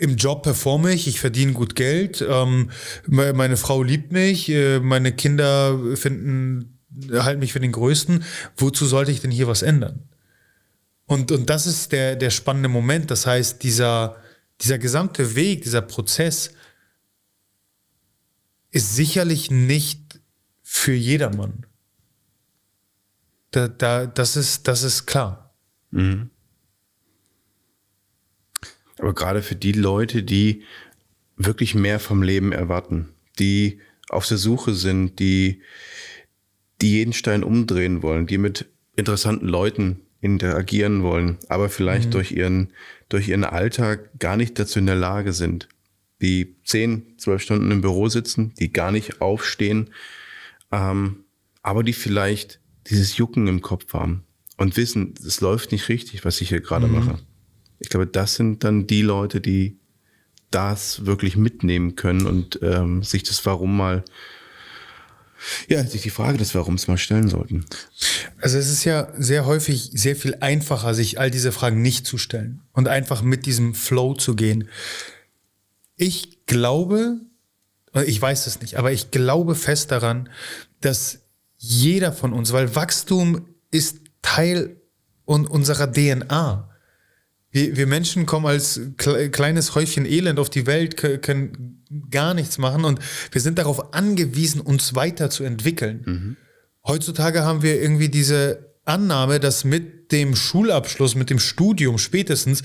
im Job performe ich, ich verdiene gut Geld, ähm, meine Frau liebt mich, äh, meine Kinder finden, halten mich für den Größten. Wozu sollte ich denn hier was ändern? Und, und das ist der, der spannende Moment. Das heißt, dieser, dieser gesamte Weg, dieser Prozess ist sicherlich nicht für jedermann. Da, da, das, ist, das ist klar. Mhm. Aber gerade für die Leute, die wirklich mehr vom Leben erwarten, die auf der Suche sind, die, die jeden Stein umdrehen wollen, die mit interessanten Leuten interagieren wollen, aber vielleicht mhm. durch ihren, durch ihren Alltag gar nicht dazu in der Lage sind, die zehn, zwölf Stunden im Büro sitzen, die gar nicht aufstehen, ähm, aber die vielleicht dieses Jucken im Kopf haben und wissen, es läuft nicht richtig, was ich hier gerade mhm. mache. Ich glaube, das sind dann die Leute, die das wirklich mitnehmen können und ähm, sich das Warum mal, ja, sich die Frage des Warums mal stellen sollten. Also es ist ja sehr häufig sehr viel einfacher, sich all diese Fragen nicht zu stellen und einfach mit diesem Flow zu gehen. Ich glaube, ich weiß es nicht, aber ich glaube fest daran, dass jeder von uns, weil Wachstum ist Teil unserer DNA. Wir, wir Menschen kommen als kleines Häufchen Elend auf die Welt, können gar nichts machen und wir sind darauf angewiesen, uns weiterzuentwickeln. Mhm. Heutzutage haben wir irgendwie diese Annahme, dass mit dem Schulabschluss, mit dem Studium spätestens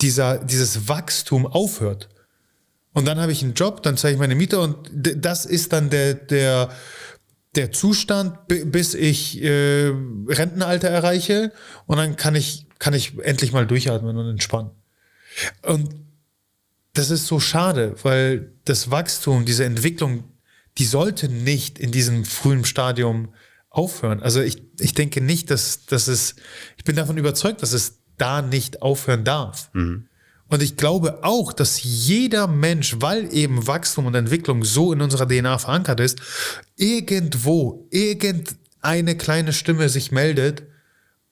dieser, dieses Wachstum aufhört. Und dann habe ich einen Job, dann zeige ich meine Miete und das ist dann der, der, der Zustand, bis ich äh, Rentenalter erreiche und dann kann ich kann ich endlich mal durchatmen und entspannen. Und das ist so schade, weil das Wachstum, diese Entwicklung, die sollte nicht in diesem frühen Stadium aufhören. Also ich, ich denke nicht, dass, dass es, ich bin davon überzeugt, dass es da nicht aufhören darf. Mhm. Und ich glaube auch, dass jeder Mensch, weil eben Wachstum und Entwicklung so in unserer DNA verankert ist, irgendwo, irgendeine kleine Stimme sich meldet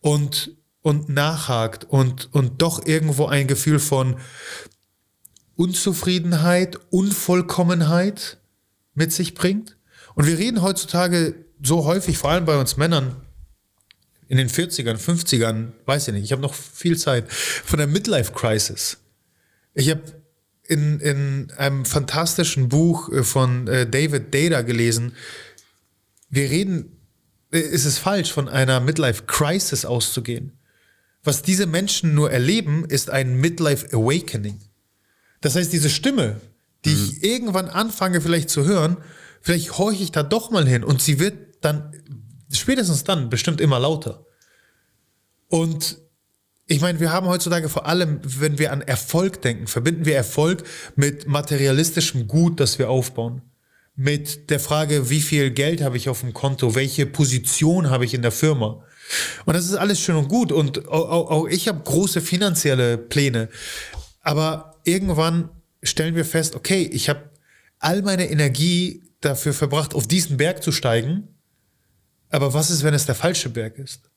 und und nachhakt und, und doch irgendwo ein Gefühl von Unzufriedenheit, Unvollkommenheit mit sich bringt. Und wir reden heutzutage so häufig, vor allem bei uns Männern, in den 40ern, 50ern, weiß ich nicht, ich habe noch viel Zeit, von der Midlife Crisis. Ich habe in, in einem fantastischen Buch äh, von äh, David Data gelesen, wir reden, äh, ist es falsch, von einer Midlife Crisis auszugehen. Was diese Menschen nur erleben, ist ein Midlife Awakening. Das heißt, diese Stimme, die mhm. ich irgendwann anfange vielleicht zu hören, vielleicht horche ich da doch mal hin und sie wird dann, spätestens dann, bestimmt immer lauter. Und ich meine, wir haben heutzutage vor allem, wenn wir an Erfolg denken, verbinden wir Erfolg mit materialistischem Gut, das wir aufbauen. Mit der Frage, wie viel Geld habe ich auf dem Konto, welche Position habe ich in der Firma. Und das ist alles schön und gut. Und auch, auch ich habe große finanzielle Pläne. Aber irgendwann stellen wir fest, okay, ich habe all meine Energie dafür verbracht, auf diesen Berg zu steigen. Aber was ist, wenn es der falsche Berg ist?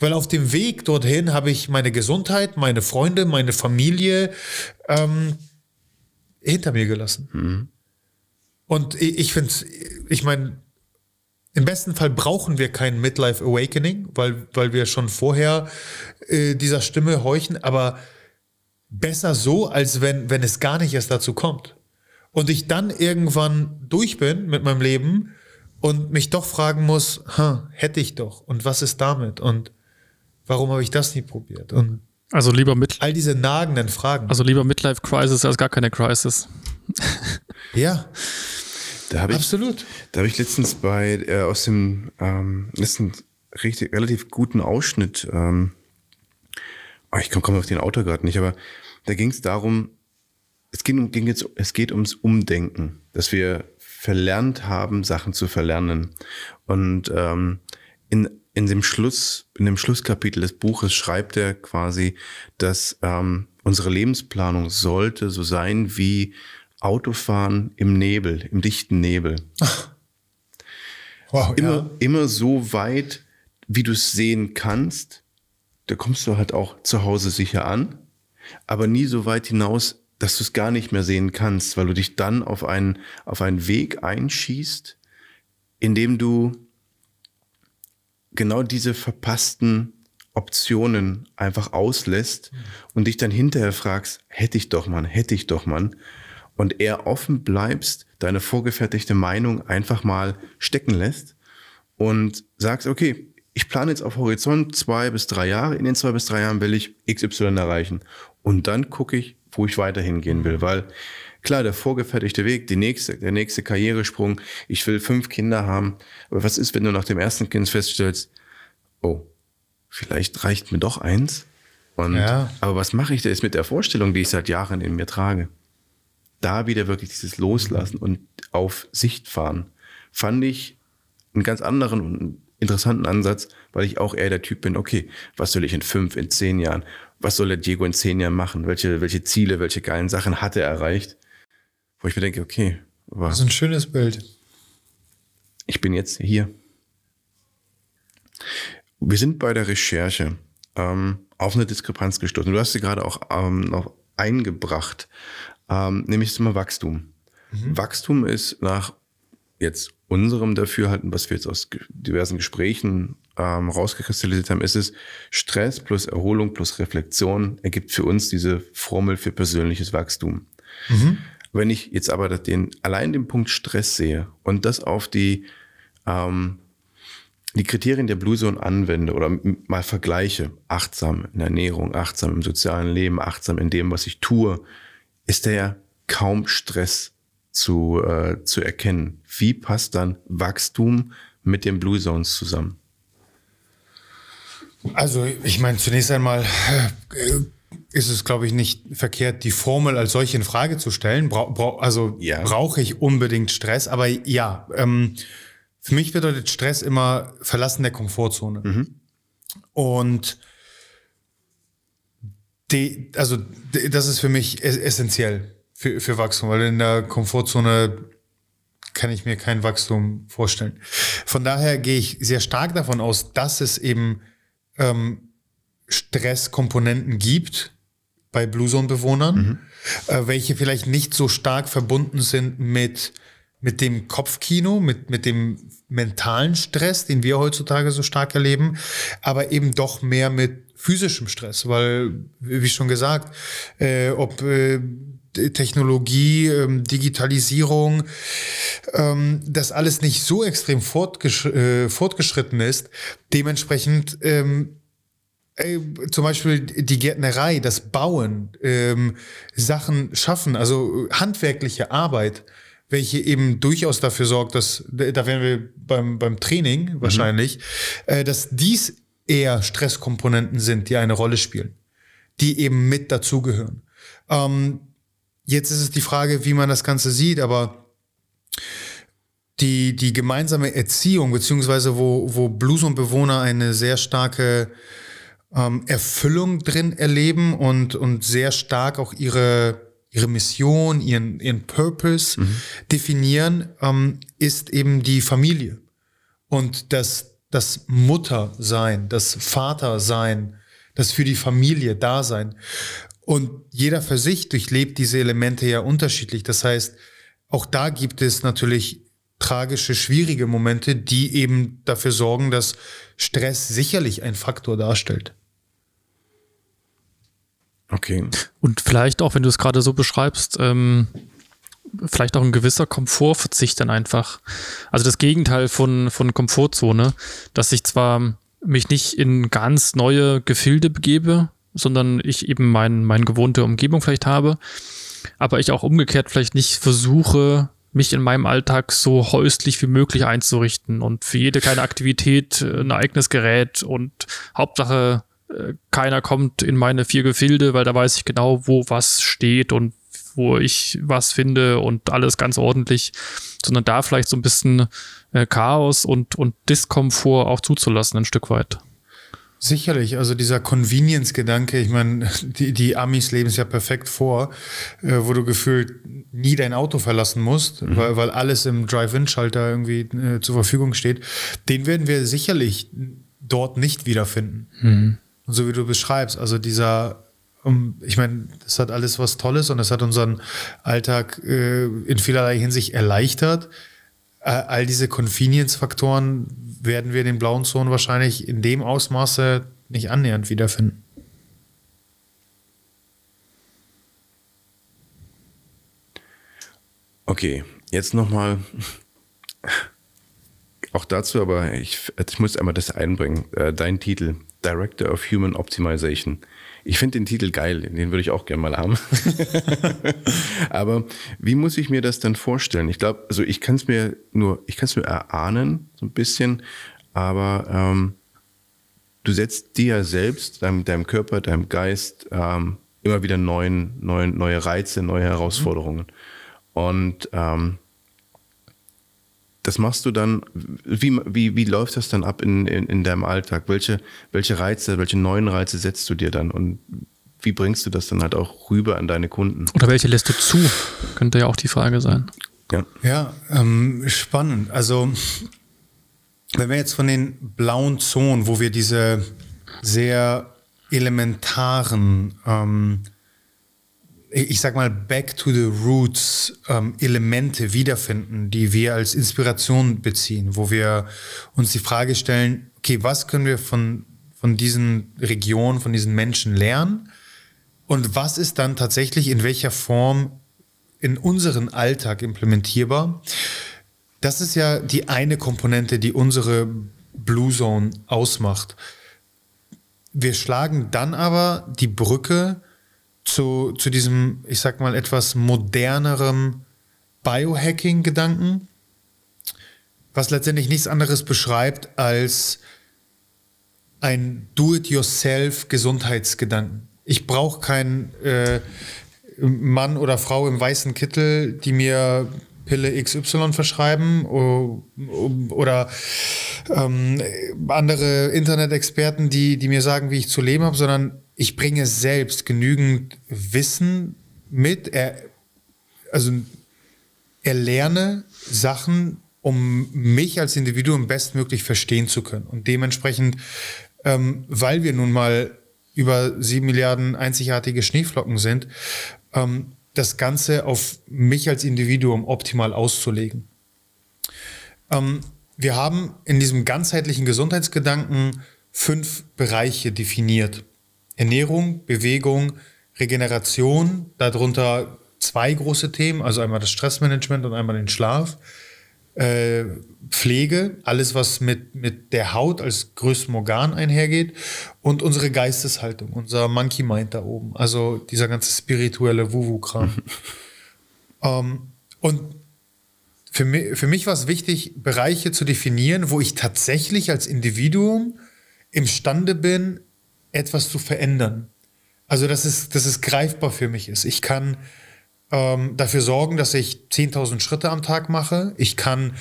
Weil auf dem Weg dorthin habe ich meine Gesundheit, meine Freunde, meine Familie ähm, hinter mir gelassen. Mhm. Und ich, ich finde, ich meine, im besten Fall brauchen wir kein Midlife Awakening, weil, weil wir schon vorher äh, dieser Stimme horchen, aber besser so, als wenn, wenn es gar nicht erst dazu kommt. Und ich dann irgendwann durch bin mit meinem Leben und mich doch fragen muss, hätte ich doch. Und was ist damit? Und warum habe ich das nie probiert? Und also lieber mit all diese nagenden Fragen. Also lieber Midlife Crisis als gar keine Crisis. ja. <laughs> Da habe ich, Absolut. Da habe ich letztens bei äh, aus dem ähm, letzten richtig relativ guten Ausschnitt, ähm, oh, ich komme komm auf den Autor gerade nicht, aber da ging es darum, es geht, um, ging jetzt, es geht ums Umdenken, dass wir verlernt haben, Sachen zu verlernen. Und ähm, in, in dem Schluss, in dem Schlusskapitel des Buches schreibt er quasi, dass ähm, unsere Lebensplanung sollte so sein wie Autofahren im Nebel, im dichten Nebel. <laughs> Wow, immer, ja. immer so weit, wie du es sehen kannst. Da kommst du halt auch zu Hause sicher an, aber nie so weit hinaus, dass du es gar nicht mehr sehen kannst, weil du dich dann auf einen, auf einen Weg einschießt, in dem du genau diese verpassten Optionen einfach auslässt und dich dann hinterher fragst, hätte ich doch mal, hätte ich doch mal. Und eher offen bleibst, deine vorgefertigte Meinung einfach mal stecken lässt und sagst, okay, ich plane jetzt auf Horizont zwei bis drei Jahre. In den zwei bis drei Jahren will ich XY erreichen. Und dann gucke ich, wo ich weiterhin gehen will. Weil klar, der vorgefertigte Weg, die nächste, der nächste Karrieresprung, ich will fünf Kinder haben. Aber was ist, wenn du nach dem ersten Kind feststellst, oh, vielleicht reicht mir doch eins? Und, Ja. Aber was mache ich da jetzt mit der Vorstellung, die ich seit Jahren in mir trage? Da wieder wirklich dieses Loslassen und auf Sicht fahren, fand ich einen ganz anderen und interessanten Ansatz, weil ich auch eher der Typ bin, okay, was soll ich in fünf, in zehn Jahren, was soll der Diego in zehn Jahren machen? Welche, welche Ziele, welche geilen Sachen hat er erreicht? Wo ich mir denke, okay, aber Das ist ein schönes Bild. ich bin jetzt hier. Wir sind bei der Recherche ähm, auf eine Diskrepanz gestoßen. Du hast sie gerade auch ähm, noch eingebracht, ähm, nämlich das Thema Wachstum. Wachstum ist nach jetzt unserem Dafürhalten, was wir jetzt aus diversen Gesprächen ähm, rausgekristallisiert haben, ist es Stress plus Erholung plus Reflexion ergibt für uns diese Formel für persönliches Wachstum. Wenn ich jetzt aber den, allein den Punkt Stress sehe und das auf die, ähm, die Kriterien der Blue Zone anwende oder mal vergleiche, achtsam in der Ernährung, achtsam im sozialen Leben, achtsam in dem, was ich tue, ist der kaum Stress zu, äh, zu erkennen. Wie passt dann Wachstum mit den Blue Zones zusammen? Also ich meine, zunächst einmal äh, ist es, glaube ich, nicht verkehrt, die Formel als solche in Frage zu stellen. Brau, brau, also Ja. brauche ich unbedingt Stress, aber ja, ähm, für mich bedeutet Stress immer Verlassen der Komfortzone. Und die, also die, das ist für mich es- essentiell für, für Wachstum, weil in der Komfortzone kann ich mir kein Wachstum vorstellen. Von daher gehe ich sehr stark davon aus, dass es eben ähm, Stresskomponenten gibt bei Blue Zone Bewohnern, äh, welche vielleicht nicht so stark verbunden sind mit mit dem Kopfkino, mit, mit dem mentalen Stress, den wir heutzutage so stark erleben, aber eben doch mehr mit physischem Stress, weil, wie schon gesagt, äh, ob äh, Technologie, ähm, Digitalisierung, ähm, das alles nicht so extrem fortgesch äh, fortgeschritten ist. Dementsprechend ähm, äh, zum Beispiel die Gärtnerei, das Bauen, ähm, Sachen schaffen, also handwerkliche Arbeit, welche eben durchaus dafür sorgt, dass, da wären wir beim, beim Training wahrscheinlich, äh, dass dies eher Stresskomponenten sind, die eine Rolle spielen, die eben mit dazugehören. Ähm, jetzt ist es die Frage, wie man das Ganze sieht, aber die, die gemeinsame Erziehung, beziehungsweise wo, wo Blues und Bewohner eine sehr starke ähm, Erfüllung drin erleben und, und sehr stark auch ihre, ihre Mission, ihren, ihren Purpose definieren, ähm, ist eben die Familie. Und das, das Muttersein, das Vatersein, das für die Familie Dasein. Und jeder für sich durchlebt diese Elemente ja unterschiedlich. Das heißt, auch da gibt es natürlich tragische, schwierige Momente, die eben dafür sorgen, dass Stress sicherlich ein Faktor darstellt. Okay. Und vielleicht auch, wenn du es gerade so beschreibst, ähm, vielleicht auch ein gewisser Komfortverzicht dann einfach. Also das Gegenteil von, von Komfortzone, dass ich zwar mich nicht in ganz neue Gefilde begebe, sondern ich eben mein, meine gewohnte Umgebung vielleicht habe, aber ich auch umgekehrt vielleicht nicht versuche, mich in meinem Alltag so häuslich wie möglich einzurichten und für jede kleine Aktivität ein eigenes Gerät und Hauptsache äh, keiner kommt in meine vier Gefilde, weil da weiß ich genau, wo was steht und wo ich was finde und alles ganz ordentlich, sondern da vielleicht so ein bisschen äh, Chaos und, und Diskomfort auch zuzulassen, ein Stück weit. Sicherlich, also dieser Convenience-Gedanke, ich meine, die, die Amis leben es ja perfekt vor, äh, wo du gefühlt nie dein Auto verlassen musst, mhm. weil, weil alles im Drive-In-Schalter irgendwie äh, zur Verfügung steht, den werden wir sicherlich dort nicht wiederfinden. Mhm. Und so wie du beschreibst, also dieser, ich meine, das hat alles was Tolles und das hat unseren Alltag äh, in vielerlei Hinsicht erleichtert. Äh, all diese Convenience-Faktoren werden wir den blauen Zonen wahrscheinlich in dem Ausmaße nicht annähernd wiederfinden. Okay, jetzt nochmal <laughs> auch dazu, aber ich, ich muss einmal das einbringen. Äh, dein Titel, Director of Human Optimization. Ich finde den Titel geil, den würde ich auch gerne mal haben. <laughs> Aber wie muss ich mir das dann vorstellen? Ich glaube, also ich kann es mir nur, ich kann es mir erahnen, so ein bisschen, aber ähm, du setzt dir selbst, deinem, deinem Körper, deinem Geist ähm, immer wieder neuen, neuen, neue Reize, neue Herausforderungen. Und ähm, das machst du dann, wie, wie, wie läuft das dann ab in, in, in deinem Alltag? Welche, welche Reize, welche neuen Reize setzt du dir dann und wie bringst du das dann halt auch rüber an deine Kunden? Oder welche lässt du zu? Könnte ja auch die Frage sein. Ja, ja ähm, spannend. Also, wenn wir jetzt von den blauen Zonen, wo wir diese sehr elementaren ähm, ich sag mal, back to the roots ähm, Elemente wiederfinden, die wir als Inspiration beziehen, wo wir uns die Frage stellen, okay, was können wir von, von diesen Regionen, von diesen Menschen lernen? Und was ist dann tatsächlich in welcher Form in unseren Alltag implementierbar? Das ist ja die eine Komponente, die unsere Blue Zone ausmacht. Wir schlagen dann aber die Brücke zu, zu diesem, ich sag mal, etwas modernerem Biohacking-Gedanken, was letztendlich nichts anderes beschreibt als ein Do-it-yourself-Gesundheitsgedanken. Ich brauche keinen äh, Mann oder Frau im weißen Kittel, die mir Pille XY verschreiben oder ähm, andere Internet-Experten, die, die mir sagen, wie ich zu leben habe, sondern ich bringe selbst genügend Wissen mit, er, also erlerne Sachen, um mich als Individuum bestmöglich verstehen zu können. Und dementsprechend, ähm, weil wir nun mal über sieben Milliarden einzigartige Schneeflocken sind, ähm, das Ganze auf mich als Individuum optimal auszulegen. Ähm, wir haben in diesem ganzheitlichen Gesundheitsgedanken fünf Bereiche definiert. Ernährung, Bewegung, Regeneration, darunter zwei große Themen, also einmal das Stressmanagement und einmal den Schlaf. Äh, Pflege, alles was mit, mit der Haut als größtem Organ einhergeht und unsere Geisteshaltung, unser Monkey Mind da oben, also dieser ganze spirituelle Wuwu-Kram. <laughs> ähm, und für mich, für mich war es wichtig, Bereiche zu definieren, wo ich tatsächlich als Individuum imstande bin, etwas zu verändern. Also, dass es, dass es greifbar für mich ist. Ich kann ähm, dafür sorgen, dass ich 10.000 Schritte am Tag mache. Ich kann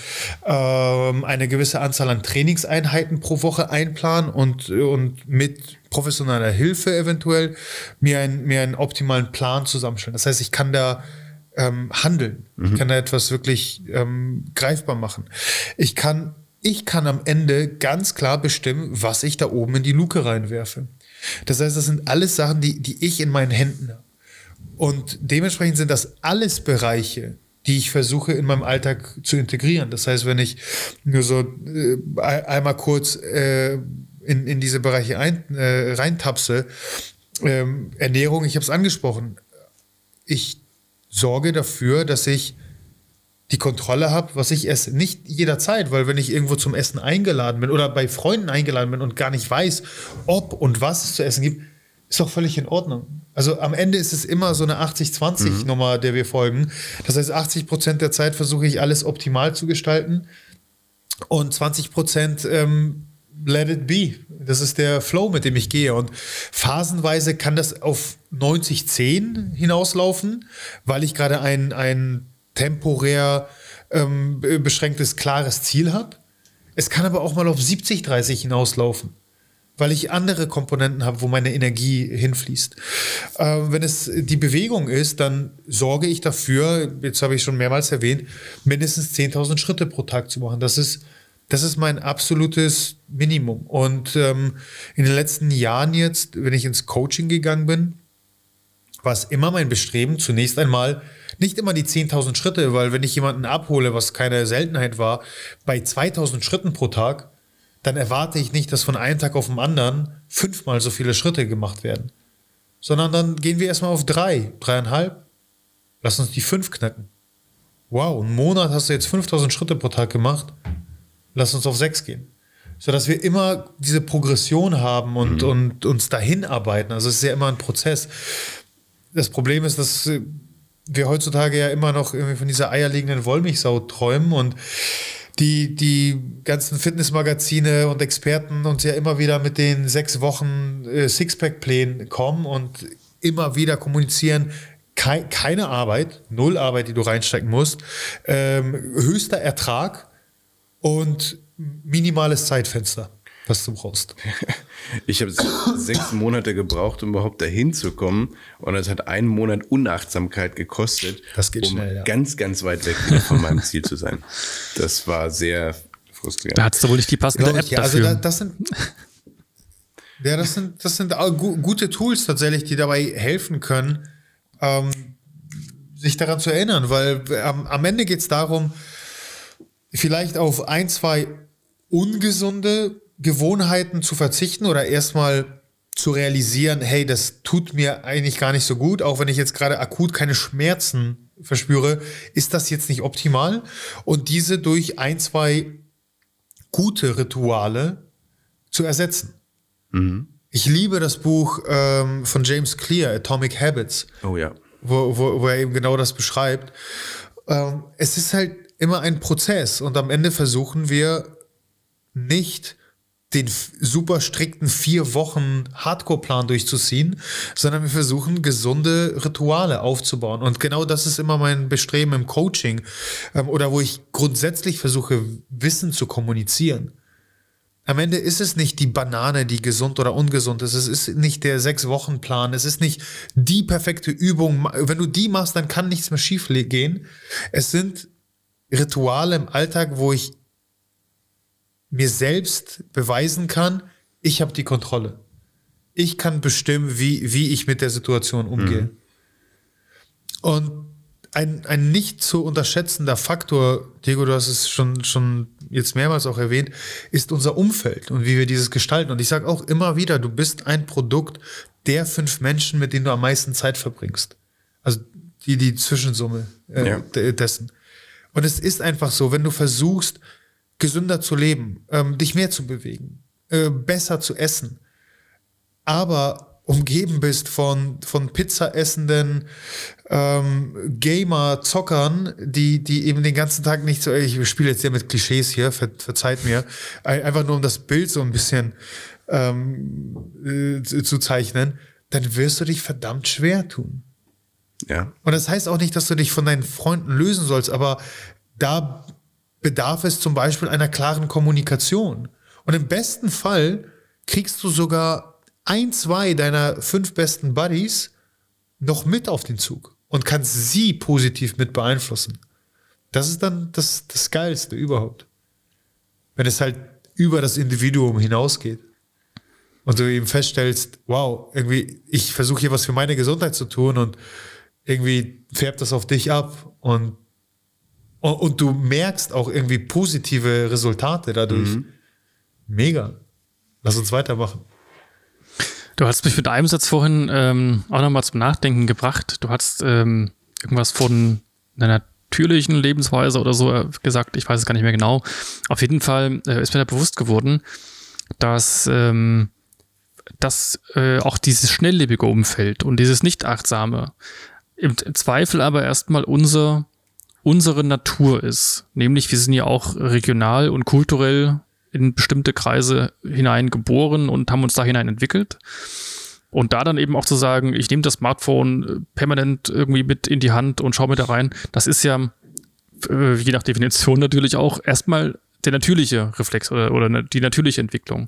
ähm, eine gewisse Anzahl an Trainingseinheiten pro Woche einplanen und, und mit professioneller Hilfe eventuell mir, ein, mir einen optimalen Plan zusammenstellen. Das heißt, ich kann da ähm, handeln. Mhm. Ich kann da etwas wirklich ähm, greifbar machen. Ich kann ich kann am Ende ganz klar bestimmen, was ich da oben in die Luke reinwerfe. Das heißt, das sind alles Sachen, die, die ich in meinen Händen habe. Und dementsprechend sind das alles Bereiche, die ich versuche in meinem Alltag zu integrieren. Das heißt, wenn ich nur so äh, einmal kurz äh, in, in diese Bereiche ein, äh, reintapse, ähm, Ernährung, ich habe es angesprochen, ich sorge dafür, dass ich die Kontrolle habe, was ich esse. Nicht jederzeit, weil wenn ich irgendwo zum Essen eingeladen bin oder bei Freunden eingeladen bin und gar nicht weiß, ob und was es zu essen gibt, ist doch völlig in Ordnung. Also am Ende ist es immer so eine 80-20-Nummer, mhm. der wir folgen. Das heißt, 80 Prozent der Zeit versuche ich alles optimal zu gestalten und 20 Prozent ähm, let it be. Das ist der Flow, mit dem ich gehe. Und phasenweise kann das auf 90-10 hinauslaufen, weil ich gerade ein, ein temporär ähm, beschränktes, klares Ziel habe. Es kann aber auch mal auf 70-30 hinauslaufen, weil ich andere Komponenten habe, wo meine Energie hinfließt. Ähm, wenn es die Bewegung ist, dann sorge ich dafür, jetzt habe ich schon mehrmals erwähnt, mindestens 10.000 Schritte pro Tag zu machen. Das ist das ist mein absolutes Minimum. Und ähm, in den letzten Jahren jetzt, wenn ich ins Coaching gegangen bin, war es immer mein Bestreben, zunächst einmal nicht immer die 10.000 Schritte, weil wenn ich jemanden abhole, was keine Seltenheit war, bei 2.000 Schritten pro Tag, dann erwarte ich nicht, dass von einem Tag auf den anderen fünfmal so viele Schritte gemacht werden. Sondern dann gehen wir erstmal auf drei, dreieinhalb. Lass uns die fünf knacken. Wow, einen Monat hast du jetzt 5000 Schritte pro Tag gemacht lass uns auf sechs gehen. Sodass wir immer diese Progression haben und, mhm. und uns dahin arbeiten. Also es ist ja immer ein Prozess. Das Problem ist, dass wir heutzutage ja immer noch irgendwie von dieser eierlegenden Wollmilchsau träumen und die, die ganzen Fitnessmagazine und Experten uns ja immer wieder mit den sechs Wochen äh, Sixpack-Plänen kommen und immer wieder kommunizieren, kei keine Arbeit, null Arbeit, die du reinstecken musst, ähm, höchster Ertrag und minimales Zeitfenster, was du brauchst. <laughs> Ich habe sechs Monate gebraucht, um überhaupt dahin zu kommen. Und es hat einen Monat Unachtsamkeit gekostet, das geht um schnell, ja. ganz, ganz weit weg von meinem Ziel zu sein. Das war sehr frustrierend. Da hattest du wohl nicht die passende App ja. Also dafür. da, das sind <laughs> ja, das sind, das sind gu gute Tools tatsächlich, die dabei helfen können, ähm, sich daran zu erinnern, weil am, am Ende geht es darum, vielleicht auf ein, zwei ungesunde Gewohnheiten zu verzichten oder erstmal zu realisieren, hey, das tut mir eigentlich gar nicht so gut, auch wenn ich jetzt gerade akut keine Schmerzen verspüre, ist das jetzt nicht optimal und diese durch ein, zwei gute Rituale zu ersetzen. Mhm. Ich liebe das Buch ähm, von James Clear, Atomic Habits, Oh ja. wo, wo, wo er eben genau das beschreibt. Ähm, es ist halt immer ein Prozess und am Ende versuchen wir nicht den super strikten vier Wochen Hardcore-Plan durchzuziehen, sondern wir versuchen gesunde Rituale aufzubauen. Und genau das ist immer mein Bestreben im Coaching ähm, oder wo ich grundsätzlich versuche, Wissen zu kommunizieren. Am Ende ist es nicht die Banane, die gesund oder ungesund ist. Es ist nicht der Sechs-Wochen-Plan. Es ist nicht die perfekte Übung. Wenn du die machst, dann kann nichts mehr schief gehen. Es sind Rituale im Alltag, wo ich mir selbst beweisen kann, ich habe die Kontrolle. Ich kann bestimmen, wie, wie ich mit der Situation umgehe. Und ein, ein nicht zu unterschätzender Faktor, Diego, du hast es schon, schon jetzt mehrmals auch erwähnt, ist unser Umfeld und wie wir dieses gestalten. Und ich sage auch immer wieder, du bist ein Produkt der fünf Menschen, mit denen du am meisten Zeit verbringst. Also die, die Zwischensumme äh, Ja. de- dessen. Und es ist einfach so, wenn du versuchst, gesünder zu leben, ähm, dich mehr zu bewegen, äh, besser zu essen, aber umgeben bist von, von Pizza-essenden ähm, Gamer-Zockern, die, die eben den ganzen Tag nicht so, ich spiele jetzt sehr mit Klischees hier, ver, verzeiht mir, ein- einfach nur um das Bild so ein bisschen ähm, äh, zu, zu zeichnen, dann wirst du dich verdammt schwer tun. Ja. Und das heißt auch nicht, dass du dich von deinen Freunden lösen sollst, aber da bedarf es zum Beispiel einer klaren Kommunikation. Und im besten Fall kriegst du sogar ein, zwei deiner fünf besten Buddies noch mit auf den Zug und kannst sie positiv mit beeinflussen. Das ist dann das, das Geilste überhaupt. Wenn es halt über das Individuum hinausgeht. Und du eben feststellst, wow, irgendwie, ich versuche hier was für meine Gesundheit zu tun und irgendwie färbt das auf dich ab und, und, und du merkst auch irgendwie positive Resultate dadurch. Mega. Lass uns weitermachen. Du hast mich mit einem Satz vorhin ähm, auch nochmal zum Nachdenken gebracht. Du hast ähm, irgendwas von einer natürlichen Lebensweise oder so äh, gesagt. Ich weiß es gar nicht mehr genau. Auf jeden Fall äh, ist mir da bewusst geworden, dass, ähm, dass äh, auch dieses schnelllebige Umfeld und dieses nicht-achtsame im Zweifel aber erstmal unser, unsere Natur ist. Nämlich wir sind ja auch regional und kulturell in bestimmte Kreise hinein geboren und haben uns da hinein entwickelt. Und da dann eben auch zu sagen, ich nehme das Smartphone äh, permanent irgendwie mit in die Hand und schaue mir da rein, das ist ja äh, je nach Definition natürlich auch erstmal der natürliche Reflex oder, oder die natürliche Entwicklung.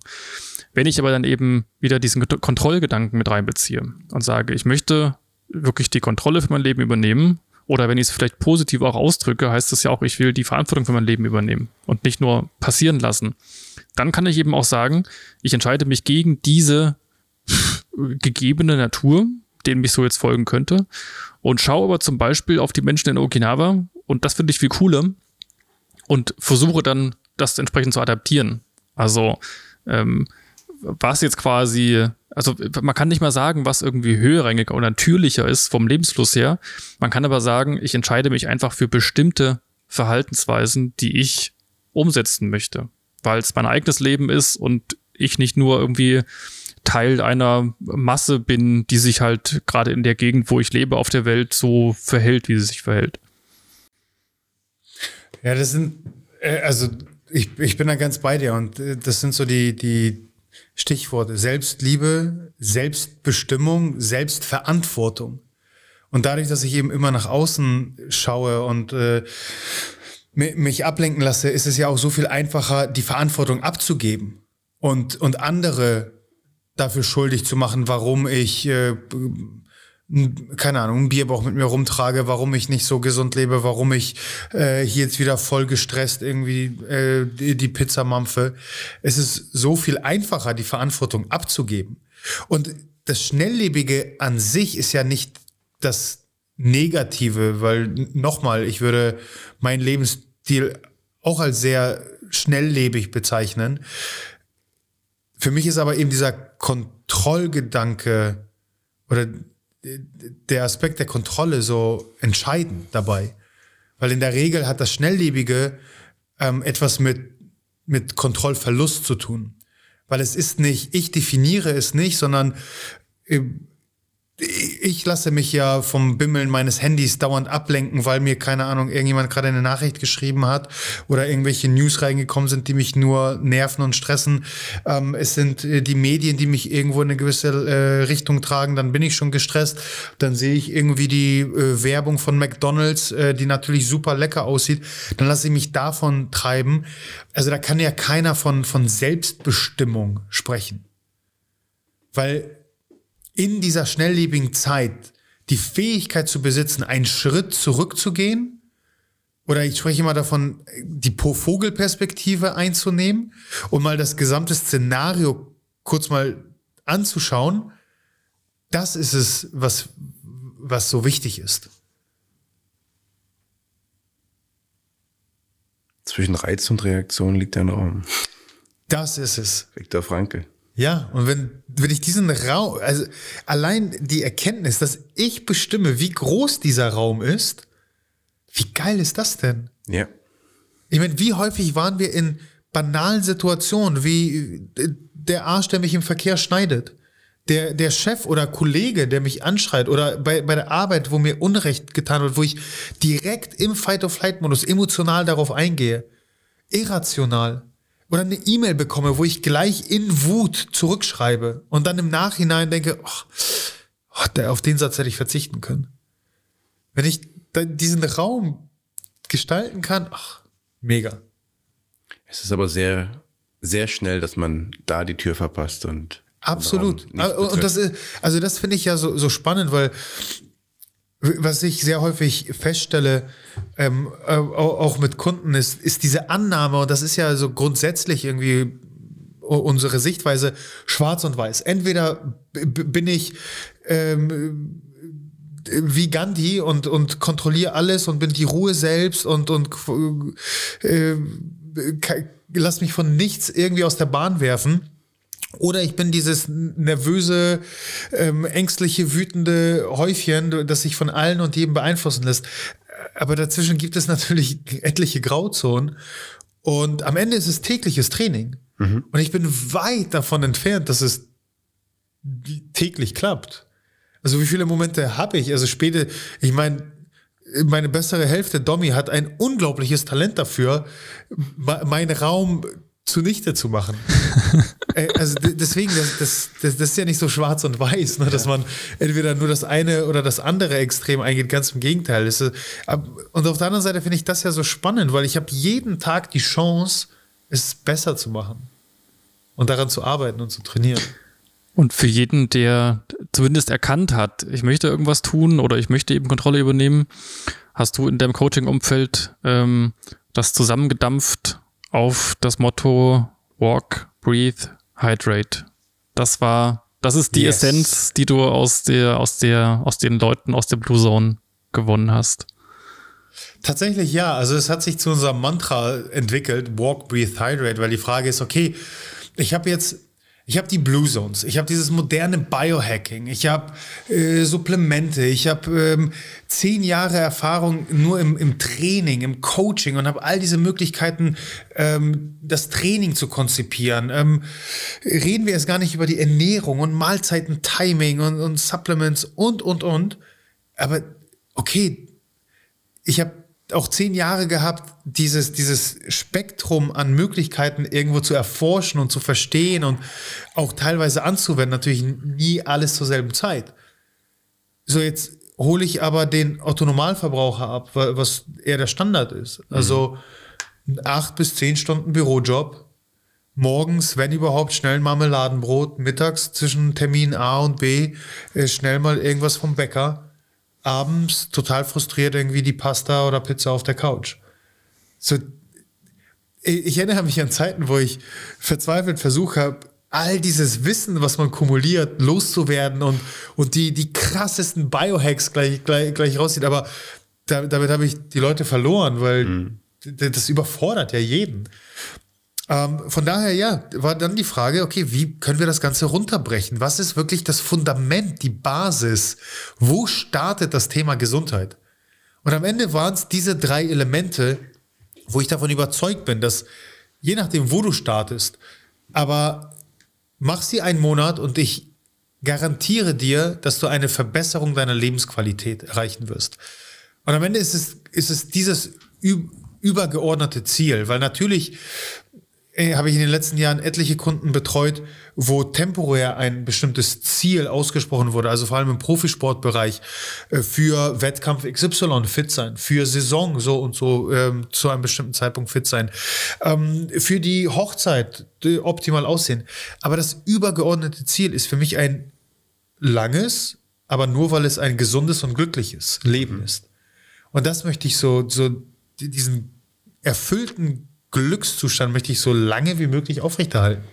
Wenn ich aber dann eben wieder diesen Kontrollgedanken mit reinbeziehe und sage, ich möchte wirklich die Kontrolle für mein Leben übernehmen, oder wenn ich es vielleicht positiv auch ausdrücke, heißt es ja auch, ich will die Verantwortung für mein Leben übernehmen und nicht nur passieren lassen. Dann kann ich eben auch sagen, ich entscheide mich gegen diese <laughs> gegebene Natur, denen mich so jetzt folgen könnte, und schaue aber zum Beispiel auf die Menschen in Okinawa, und das finde ich viel cooler, und versuche dann das entsprechend zu adaptieren. Also ähm, was jetzt quasi, also man kann nicht mal sagen, was irgendwie höherrangiger oder natürlicher ist vom Lebensfluss her. Man kann aber sagen, ich entscheide mich einfach für bestimmte Verhaltensweisen, die ich umsetzen möchte, weil es mein eigenes Leben ist und ich nicht nur irgendwie Teil einer Masse bin, die sich halt gerade in der Gegend, wo ich lebe, auf der Welt so verhält, wie sie sich verhält. Ja, das sind, äh, also ich, ich bin da ganz bei dir und äh, das sind so die, die Stichworte Selbstliebe, Selbstbestimmung, Selbstverantwortung. Und dadurch, dass ich eben immer nach außen schaue und äh, mich ablenken lasse, ist es ja auch so viel einfacher, die Verantwortung abzugeben und, und andere dafür schuldig zu machen, warum ich äh, keine Ahnung, ein Bierbauch mit mir rumtrage, warum ich nicht so gesund lebe, warum ich äh, hier jetzt wieder voll gestresst irgendwie äh, die, die Pizza mampfe. Es ist so viel einfacher, die Verantwortung abzugeben. Und das Schnelllebige an sich ist ja nicht das Negative, weil nochmal, ich würde meinen Lebensstil auch als sehr schnelllebig bezeichnen. Für mich ist aber eben dieser Kontrollgedanke oder der Aspekt der Kontrolle so entscheidend dabei. Weil in der Regel hat das Schnelllebige ähm, etwas mit, mit Kontrollverlust zu tun. Weil es ist nicht, ich definiere es nicht, sondern äh, ich lasse mich ja vom Bimmeln meines Handys dauernd ablenken, weil mir, keine Ahnung, irgendjemand gerade eine Nachricht geschrieben hat oder irgendwelche News reingekommen sind, die mich nur nerven und stressen. Ähm, es sind äh, die Medien, die mich irgendwo in eine gewisse äh, Richtung tragen, dann bin ich schon gestresst. Dann sehe ich irgendwie die äh, Werbung von McDonalds, äh, die natürlich super lecker aussieht. Dann lasse ich mich davon treiben. Also da kann ja keiner von, von Selbstbestimmung sprechen. Weil in dieser schnelllebigen Zeit die Fähigkeit zu besitzen, einen Schritt zurückzugehen, oder ich spreche mal davon, die Vogelperspektive einzunehmen und mal das gesamte Szenario kurz mal anzuschauen, das ist es, was, was so wichtig ist. Zwischen Reiz und Reaktion liegt ein Raum. Das ist es. Viktor Frankl. Ja, und wenn, wenn ich diesen Raum, also allein die Erkenntnis, dass ich bestimme, wie groß dieser Raum ist, wie geil ist das denn? Ja. Ich meine, wie häufig waren wir in banalen Situationen, wie äh, der Arsch, der mich im Verkehr schneidet, der, der Chef oder Kollege, der mich anschreit, oder bei, bei der Arbeit, wo mir Unrecht getan wird, wo ich direkt im Fight-of-Flight-Modus emotional darauf eingehe. Irrational oder eine E-Mail bekomme, wo ich gleich in Wut zurückschreibe und dann im Nachhinein denke, oh, auf den Satz hätte ich verzichten können. Wenn ich diesen Raum gestalten kann, ach, mega. Es ist aber sehr, sehr schnell, dass man da die Tür verpasst und Absolut. Und das ist, also das finde ich ja so, so spannend, weil was ich sehr häufig feststelle, ähm, äh, auch mit Kunden, ist, ist diese Annahme, und das ist ja so grundsätzlich irgendwie unsere Sichtweise, schwarz und weiß. Entweder bin ich ähm, wie Gandhi und, und kontrolliere alles und bin die Ruhe selbst und, und äh, lass mich von nichts irgendwie aus der Bahn werfen oder ich bin dieses nervöse, ähm, ängstliche, wütende Häufchen, das sich von allen und jedem beeinflussen lässt. Aber dazwischen gibt es natürlich etliche Grauzonen. Und am Ende ist es tägliches Training. Mhm. Und ich bin weit davon entfernt, dass es täglich klappt. Also wie viele Momente habe ich? Also späte, ich meine, meine bessere Hälfte, Domi, hat ein unglaubliches Talent dafür, meinen Raum zunichte zu machen. <laughs> Äh, also deswegen, das, das, das, das, ist ja nicht so schwarz und weiß, ne, dass man entweder nur das eine oder das andere Extrem eingeht, ganz im Gegenteil. Ist, und auf der anderen Seite finde ich das ja so spannend, weil ich habe jeden Tag die Chance, es besser zu machen und daran zu arbeiten und zu trainieren. Und für jeden, der zumindest erkannt hat, ich möchte irgendwas tun oder ich möchte eben Kontrolle übernehmen, hast du in deinem Coaching-Umfeld ähm, das zusammengedampft auf das Motto Walk, Breathe, Hydrate. Das war, das ist die yes. Essenz, die du aus der, aus der, aus den Leuten aus der Blue Zone gewonnen hast. Tatsächlich ja. Also es hat sich zu unserem Mantra entwickelt, Walk, Breathe, Hydrate, weil die Frage ist, okay, ich habe jetzt ich habe die Blue Zones, ich habe dieses moderne Biohacking, ich habe äh, Supplemente, ich habe ähm, zehn Jahre Erfahrung nur im, im Training, im Coaching und habe all diese Möglichkeiten, ähm, das Training zu konzipieren. Ähm, reden wir jetzt gar nicht über die Ernährung und Mahlzeiten, Timing und, und Supplements und, und, und. Aber okay, ich habe auch zehn Jahre gehabt, dieses, dieses Spektrum an Möglichkeiten irgendwo zu erforschen und zu verstehen und auch teilweise anzuwenden. Natürlich nie alles zur selben Zeit. So, jetzt hole ich aber den Autonomalverbraucher ab, was eher der Standard ist. Also acht bis zehn Stunden Bürojob, morgens, wenn überhaupt, schnell ein Marmeladenbrot, mittags zwischen Termin A und B, äh, schnell mal irgendwas vom Bäcker abends total frustriert irgendwie die Pasta oder Pizza auf der Couch. So, ich erinnere mich an Zeiten, wo ich verzweifelt versucht habe, all dieses Wissen, was man kumuliert, loszuwerden und, und die, die krassesten Biohacks gleich, gleich, gleich rauszieht. Aber da, damit habe ich die Leute verloren, weil mhm. das überfordert ja jeden. Ähm, von daher, ja, war dann die Frage, okay, wie können wir das Ganze runterbrechen? Was ist wirklich das Fundament, die Basis? Wo startet das Thema Gesundheit? Und am Ende waren es diese drei Elemente, wo ich davon überzeugt bin, dass je nachdem, wo du startest, aber mach sie einen Monat und ich garantiere dir, dass du eine Verbesserung deiner Lebensqualität erreichen wirst. Und am Ende ist es, ist es dieses übergeordnete Ziel, weil natürlich habe ich in den letzten Jahren etliche Kunden betreut, wo temporär ein bestimmtes Ziel ausgesprochen wurde, also vor allem im Profisportbereich, äh, für Wettkampf XY fit sein, für Saison so und so ähm, zu einem bestimmten Zeitpunkt fit sein, ähm, für die Hochzeit optimal aussehen. Aber das übergeordnete Ziel ist für mich ein langes, aber nur weil es ein gesundes und glückliches Leben ist. Und das möchte ich so, so diesen erfüllten Glückszustand möchte ich so lange wie möglich aufrechterhalten.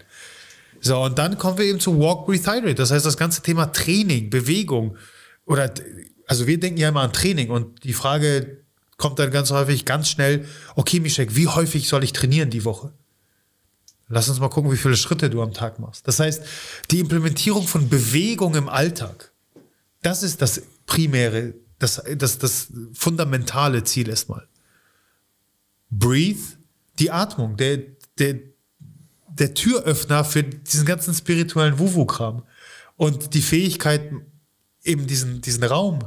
So, und dann kommen wir eben zu Walk, Breathe, Hydrate. Das heißt, das ganze Thema Training, Bewegung oder, also wir denken ja immer an Training und die Frage kommt dann ganz häufig ganz schnell, okay, Mischek, wie häufig soll ich trainieren die Woche? Lass uns mal gucken, wie viele Schritte du am Tag machst. Das heißt, die Implementierung von Bewegung im Alltag, das ist das primäre, das, das, das fundamentale Ziel erstmal. Breathe, die Atmung, der, der, der Türöffner für diesen ganzen spirituellen Wuwu-Kram. Und die Fähigkeit, eben diesen, diesen Raum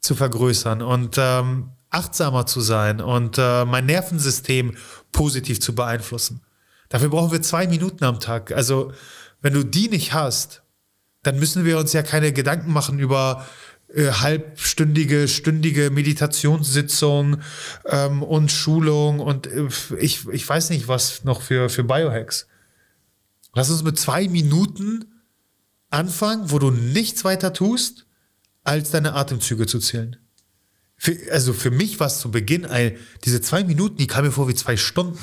zu vergrößern und ähm, achtsamer zu sein und äh, mein Nervensystem positiv zu beeinflussen. Dafür brauchen wir zwei Minuten am Tag. Also, wenn du die nicht hast, dann müssen wir uns ja keine Gedanken machen über äh, halbstündige, stündige Meditationssitzung ähm, und Schulung und äh, ich, ich weiß nicht, was noch für, für Biohacks. Lass uns mit zwei Minuten anfangen, wo du nichts weiter tust, als deine Atemzüge zu zählen. Für, also für mich war es zu Beginn ein, diese zwei Minuten, die kamen mir vor wie zwei Stunden.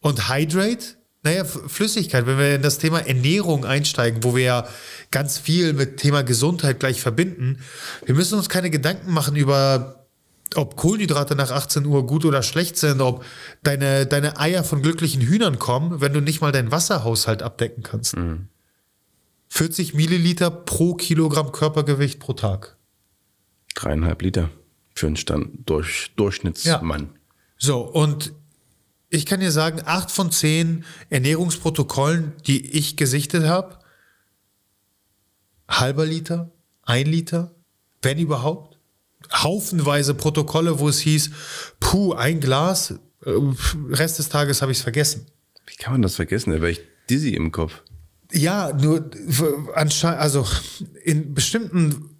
Und Hydrate naja, Flüssigkeit, wenn wir in das Thema Ernährung einsteigen, wo wir ja ganz viel mit Thema Gesundheit gleich verbinden, wir müssen uns keine Gedanken machen über, ob Kohlenhydrate nach 18 Uhr gut oder schlecht sind, ob deine, deine Eier von glücklichen Hühnern kommen, wenn du nicht mal deinen Wasserhaushalt abdecken kannst. Mhm. 40 Milliliter pro Kilogramm Körpergewicht pro Tag. Dreieinhalb Liter für einen Stand durch, Durchschnittsmann. Ja. So, und ich kann dir sagen, acht von zehn Ernährungsprotokollen, die ich gesichtet habe, halber Liter, ein Liter, wenn überhaupt. Haufenweise Protokolle, wo es hieß, puh, ein Glas, Äh, Rest des Tages habe ich es vergessen. Wie kann man das vergessen? Da wäre ich dizzy im Kopf. Ja, nur anscheinend, also in bestimmten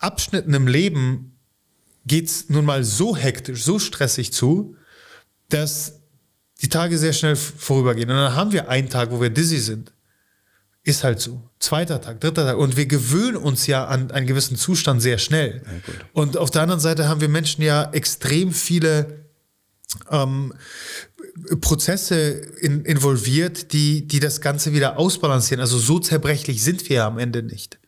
Abschnitten im Leben geht's nun mal so hektisch, so stressig zu, dass die Tage sehr schnell vorübergehen. Und dann haben wir einen Tag, wo wir dizzy sind. Ist halt so. Zweiter Tag, dritter Tag. Und wir gewöhnen uns ja an einen gewissen Zustand sehr schnell. Ja, und auf der anderen Seite haben wir Menschen ja extrem viele ähm, Prozesse in, involviert, die, die das Ganze wieder ausbalancieren. Also so zerbrechlich sind wir ja am Ende nicht.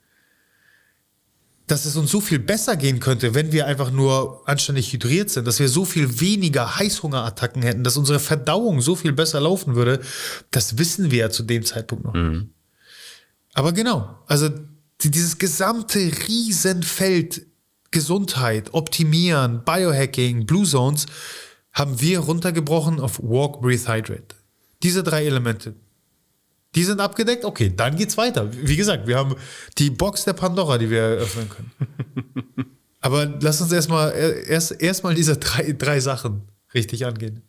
Dass es uns so viel besser gehen könnte, wenn wir einfach nur anständig hydriert sind, dass wir so viel weniger Heißhungerattacken hätten, dass unsere Verdauung so viel besser laufen würde, das wissen wir ja zu dem Zeitpunkt noch. Mhm. Aber genau, also dieses gesamte Riesenfeld Gesundheit, Optimieren, Biohacking, Blue Zones haben wir runtergebrochen auf Walk, Breathe, Hydrate. Diese drei Elemente. Die sind abgedeckt, okay, dann geht's weiter. Wie gesagt, wir haben die Box der Pandora, die wir eröffnen können. <laughs> Aber lass uns erstmal erst, erst diese drei, drei Sachen richtig angehen.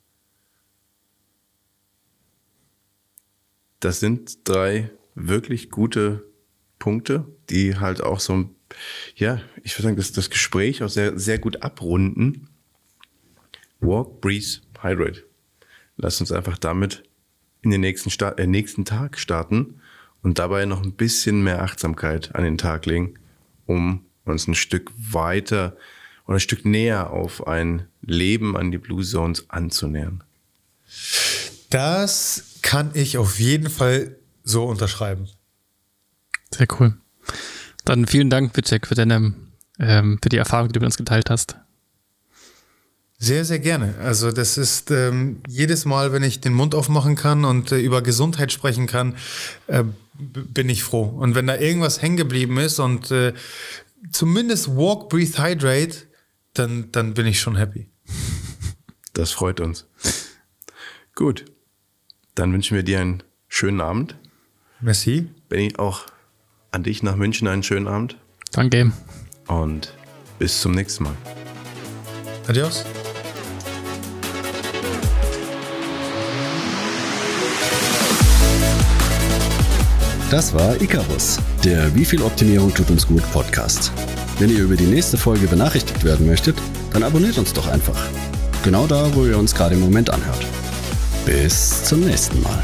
Das sind drei wirklich gute Punkte, die halt auch so, ja, ich würde sagen, das, das Gespräch auch sehr, sehr gut abrunden. Walk, breathe, hydrate. Lass uns einfach damit in den nächsten, Start, äh, nächsten Tag starten und dabei noch ein bisschen mehr Achtsamkeit an den Tag legen, um uns ein Stück weiter oder ein Stück näher auf ein Leben an die Blue Zones anzunähern. Das kann ich auf jeden Fall so unterschreiben. Sehr cool. Dann vielen Dank, Witschek, für deine, ähm, für die Erfahrung, die du mit uns geteilt hast. Sehr, sehr gerne. Also das ist ähm, jedes Mal, wenn ich den Mund aufmachen kann und äh, über Gesundheit sprechen kann, äh, bin ich froh. Und wenn da irgendwas hängen geblieben ist und äh, zumindest Walk, Breathe, Hydrate, dann, dann bin ich schon happy. <laughs> Das freut uns. Gut, dann wünschen wir dir einen schönen Abend. Merci. Benny, auch an dich nach München einen schönen Abend. Danke. Und bis zum nächsten Mal. Adios. Das war Icarus, der Wie viel Optimierung tut uns gut Podcast. Wenn ihr über die nächste Folge benachrichtigt werden möchtet, dann abonniert uns doch einfach. Genau da, wo ihr uns gerade im Moment anhört. Bis zum nächsten Mal.